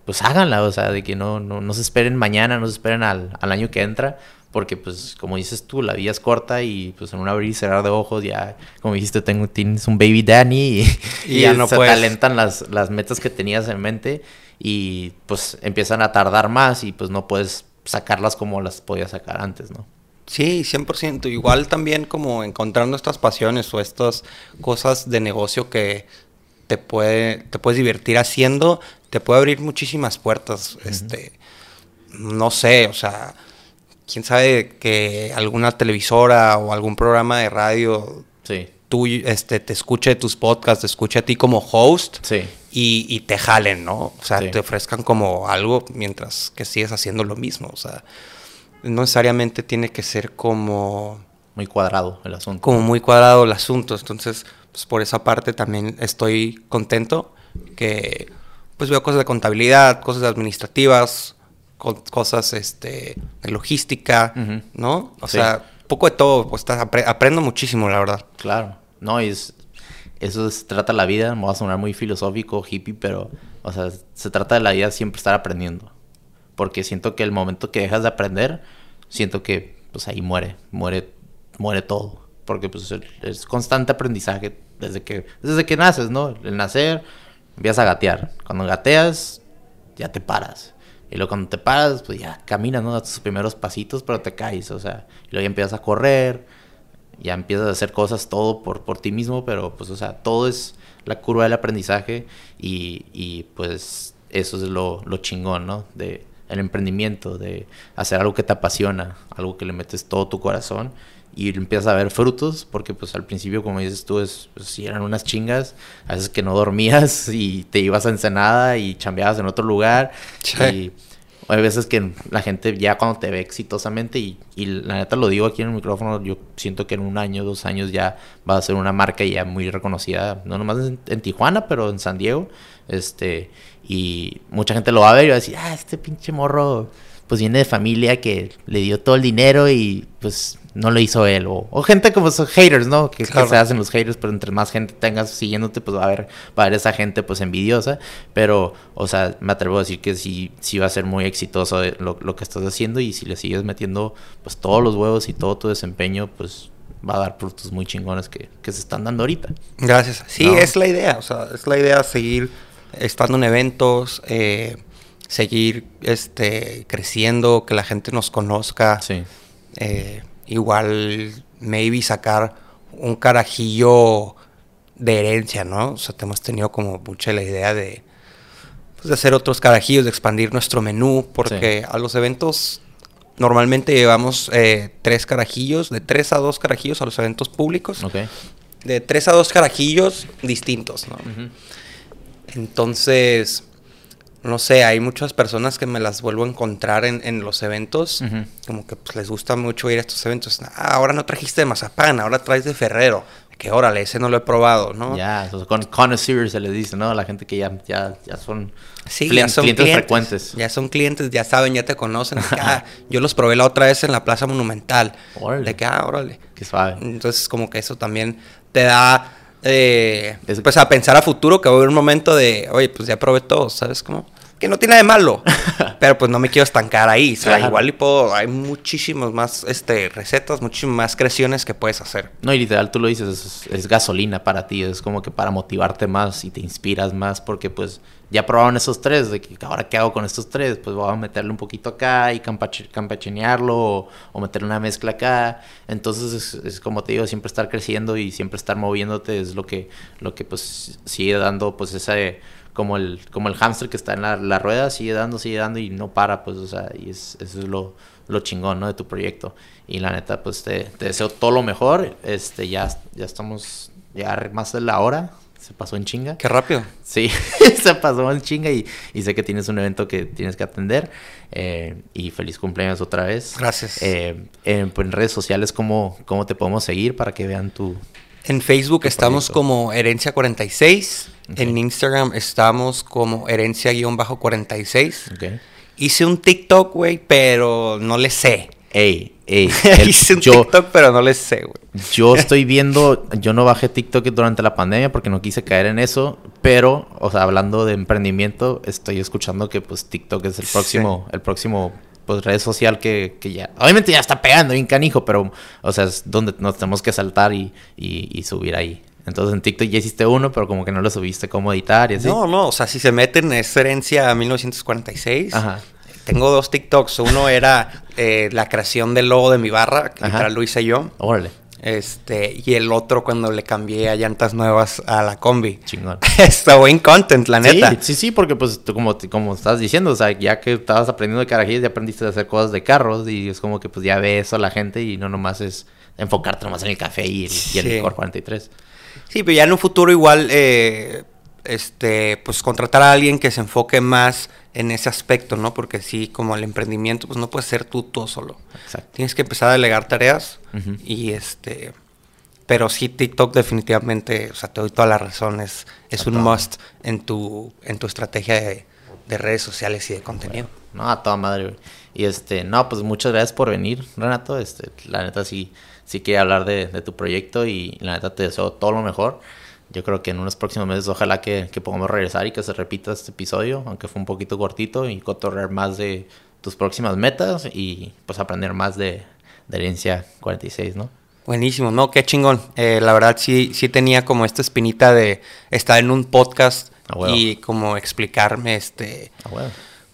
pues háganla, o sea, de que no, no, no se esperen mañana, no se esperen al, al año que entra, porque pues como dices tú, la vida es corta y pues en un abrir y cerrar de ojos ya, como dijiste, tengo, tienes un baby Danny y, ya no se puedes... talentan las, las metas que tenías en mente y pues empiezan a tardar más y pues no puedes sacarlas como las podías sacar antes, ¿no? Sí, 100%. Igual también como encontrar nuestras pasiones o estas cosas de negocio que te, puede, te puedes divertir haciendo, te puede abrir muchísimas puertas. Este, no sé, o sea, quién sabe que alguna televisora o algún programa de radio sí. tú este, te escuche tus podcasts, te escuche a ti como host sí. y, te jalen, ¿no? O sea, te ofrezcan como algo mientras que sigues haciendo lo mismo. O sea, no necesariamente tiene que ser como... Muy cuadrado el asunto. Como muy cuadrado el asunto. Entonces, pues por esa parte también estoy contento que pues veo cosas de contabilidad, cosas administrativas, cosas este, de logística, ¿no? O sea, poco de todo, pues aprendo muchísimo, la verdad. Claro, no, y es, eso se trata la vida, me va a sonar muy filosófico, hippie, pero, o sea, se trata de la vida siempre estar aprendiendo. Porque siento que el momento que dejas de aprender, siento que, pues ahí muere, muere, muere todo. Porque, pues, es constante aprendizaje desde que, desde que naces, ¿no? El nacer, empiezas a gatear. Cuando gateas, ya te paras y luego cuando te paras, pues ya caminas, ¿no? Das tus primeros pasitos, pero te caes, o sea, y luego ya empiezas a correr, ya empiezas a hacer cosas todo por, por ti mismo, pero pues, o sea, todo es la curva del aprendizaje y, y pues eso es lo, lo chingón, ¿no? El emprendimiento, de hacer algo que te apasiona, algo que le metes todo tu corazón y empiezas a ver frutos, porque pues al principio, como dices tú, es, pues, si eran unas chingas, a veces que no dormías y te ibas a Ensenada y chambeabas en otro lugar. Y hay veces que la gente ya cuando te ve exitosamente, y, y, la neta lo digo aquí en el micrófono, yo siento que en un año, dos años ya va a ser una marca ya muy reconocida, no nomás en, en Tijuana, pero en San Diego. Este, y mucha gente lo va a ver y va a decir, ah, este pinche morro pues viene de familia que le dio todo el dinero y pues no lo hizo él. O, gente como esos haters, ¿no? Que, se hacen los haters, pero entre más gente tengas siguiéndote, pues va a haber, va a haber esa gente pues envidiosa. Pero, o sea, me atrevo a decir que sí, sí va a ser muy exitoso lo, lo que estás haciendo y si le sigues metiendo pues todos los huevos y todo tu desempeño, pues va a dar frutos muy chingones que, que se están dando ahorita. Gracias. Sí, es la idea. O sea, es la idea seguir estando en eventos, eh, seguir este, creciendo, que la gente nos conozca. Sí. Eh, igual, maybe sacar un carajillo de herencia, ¿no? O sea, hemos tenido como mucha la idea de, pues, de hacer otros carajillos, de expandir nuestro menú, porque a los eventos normalmente llevamos eh, tres carajillos, de tres a dos carajillos a los eventos públicos. Okay. De tres a dos carajillos distintos, ¿no? Entonces, no sé, hay muchas personas que me las vuelvo a encontrar en, los eventos, como que pues, les gusta mucho ir a estos eventos. Ah, ahora no trajiste de mazapán, ahora traes de Ferrero. Que órale, ese no lo he probado, ¿no? Ya, con connoisseurs se les dice, ¿no? La gente que ya, ya, ya son, clientes, frecuentes. Ya son clientes, ya saben, ya te conocen. ah, yo los probé la otra vez en la Plaza Monumental. Órale. De que, ah, órale. Qué suave. Entonces, como que eso también te da eh, pues a pensar a futuro que va a haber un momento de, oye, pues ya probé todo, ¿sabes cómo? Que no tiene nada de malo, pero pues no me quiero estancar ahí. O sea, igual y puedo, hay muchísimas más este, recetas, muchísimas más creaciones que puedes hacer. No, y literal tú lo dices, es, gasolina para ti, es como que para motivarte más y te inspiras más porque pues ya probaron esos tres, de que ahora qué hago con estos tres, pues voy a meterle un poquito acá y campachinearlo o, o, meterle una mezcla acá. Entonces es, como te digo, siempre estar creciendo y siempre estar moviéndote es lo que, lo que pues sigue dando pues esa como el, como el hámster que está en la, rueda, sigue dando, sigue dando y no para, pues, o sea, y es, eso es lo, lo chingón, ¿no? De tu proyecto. Y la neta, pues, te, deseo todo lo mejor. Este, ya, ya estamos, ya más de la hora, se pasó en chinga. Qué rápido. Sí, se pasó en chinga y, y, sé que tienes un evento que tienes que atender. Eh, y feliz cumpleaños otra vez. Gracias. Eh, en, pues, en, redes sociales, ¿cómo, ¿cómo te podemos seguir para que vean tu... En Facebook estamos como Herencia46. En Instagram estamos como herencia-46. Okay. Hice un TikTok, güey, pero no le sé. Ey, ey. Hice un TikTok, pero no le sé, güey. Yo estoy viendo, yo no bajé TikTok durante la pandemia porque no quise caer en eso, pero, o sea, hablando de emprendimiento, estoy escuchando que pues TikTok es el próximo, el próximo pues red social que, que, ya, obviamente ya está pegando bien canijo, pero, o sea, es donde nos tenemos que saltar y, y, subir ahí. Entonces en TikTok ya hiciste uno, pero como que no lo subiste cómo editar y así. No, no, o sea, si se meten es herencia a 1946. Ajá. Tengo dos TikToks. Uno era eh, la creación del logo de mi barra, que lo hice yo. Órale. Este, y el otro cuando le cambié a llantas nuevas a la combi. Chingón. Está buen content, la neta. Sí, sí, sí, porque pues tú como, como estás diciendo, o sea, ya que estabas aprendiendo de carajillos, ya aprendiste a hacer cosas de carros y es como que pues ya ve eso a la gente y no nomás es enfocarte nomás en el café y el, licor 43. Sí, pero ya en un futuro igual, eh, este, pues contratar a alguien que se enfoque más en ese aspecto, ¿no? Porque sí, como el emprendimiento, pues no puedes ser tú todo solo. Exacto. Tienes que empezar a delegar tareas y este... Pero sí, TikTok definitivamente, o sea, te doy toda la razón, es, es un must en tu, en tu estrategia de, redes sociales y de contenido. no, a toda madre, Y este, no, pues muchas gracias por venir, Renato. Este, la neta sí, sí quiero hablar de, de tu proyecto y la neta te deseo todo lo mejor yo creo que en unos próximos meses ojalá que, que podamos regresar y que se repita este episodio, aunque fue un poquito cortito, y cotorrear más de tus próximas metas y pues aprender más de, de herencia 46, ¿no? Buenísimo, no, qué chingón. Eh, la verdad sí, sí tenía como esta espinita de estar en un podcast y como explicarme este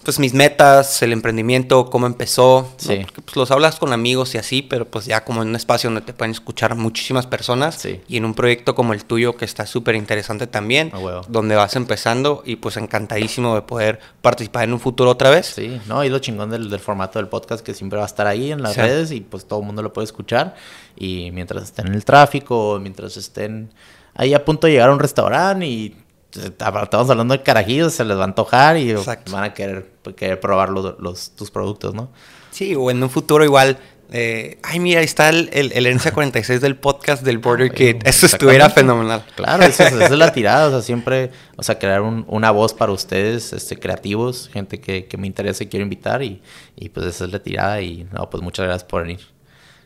pues mis metas, el emprendimiento, cómo empezó. Sí. pues los hablas con amigos y así, pero pues ya como en un espacio donde te pueden escuchar muchísimas personas. Sí. Y en un proyecto como el tuyo que está súper interesante también, donde vas empezando y pues encantadísimo de poder participar en un futuro otra vez. Sí, no, y lo chingón del, del formato del podcast que siempre va a estar ahí en las redes y pues todo el mundo lo puede escuchar. Y mientras estén en el tráfico, mientras estén ahí a punto de llegar a un restaurante y estamos hablando de carajillos, se les va a antojar y van a querer, querer probar los, tus productos, ¿no? Sí, o en un futuro igual, eh, ay, mira, ahí está el, el, el 46 del podcast del Border Kit. Eso estuviera fenomenal. Claro, esa es la tirada. O sea, siempre, o sea, crear una voz para ustedes, este, creativos, gente que, me interesa y quiero invitar. Y, y, pues esa es la tirada. Y no, pues muchas gracias por venir.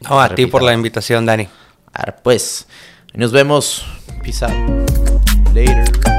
No, a ti por la invitación, Dani. A ver, pues, nos vemos. Peace out. Later.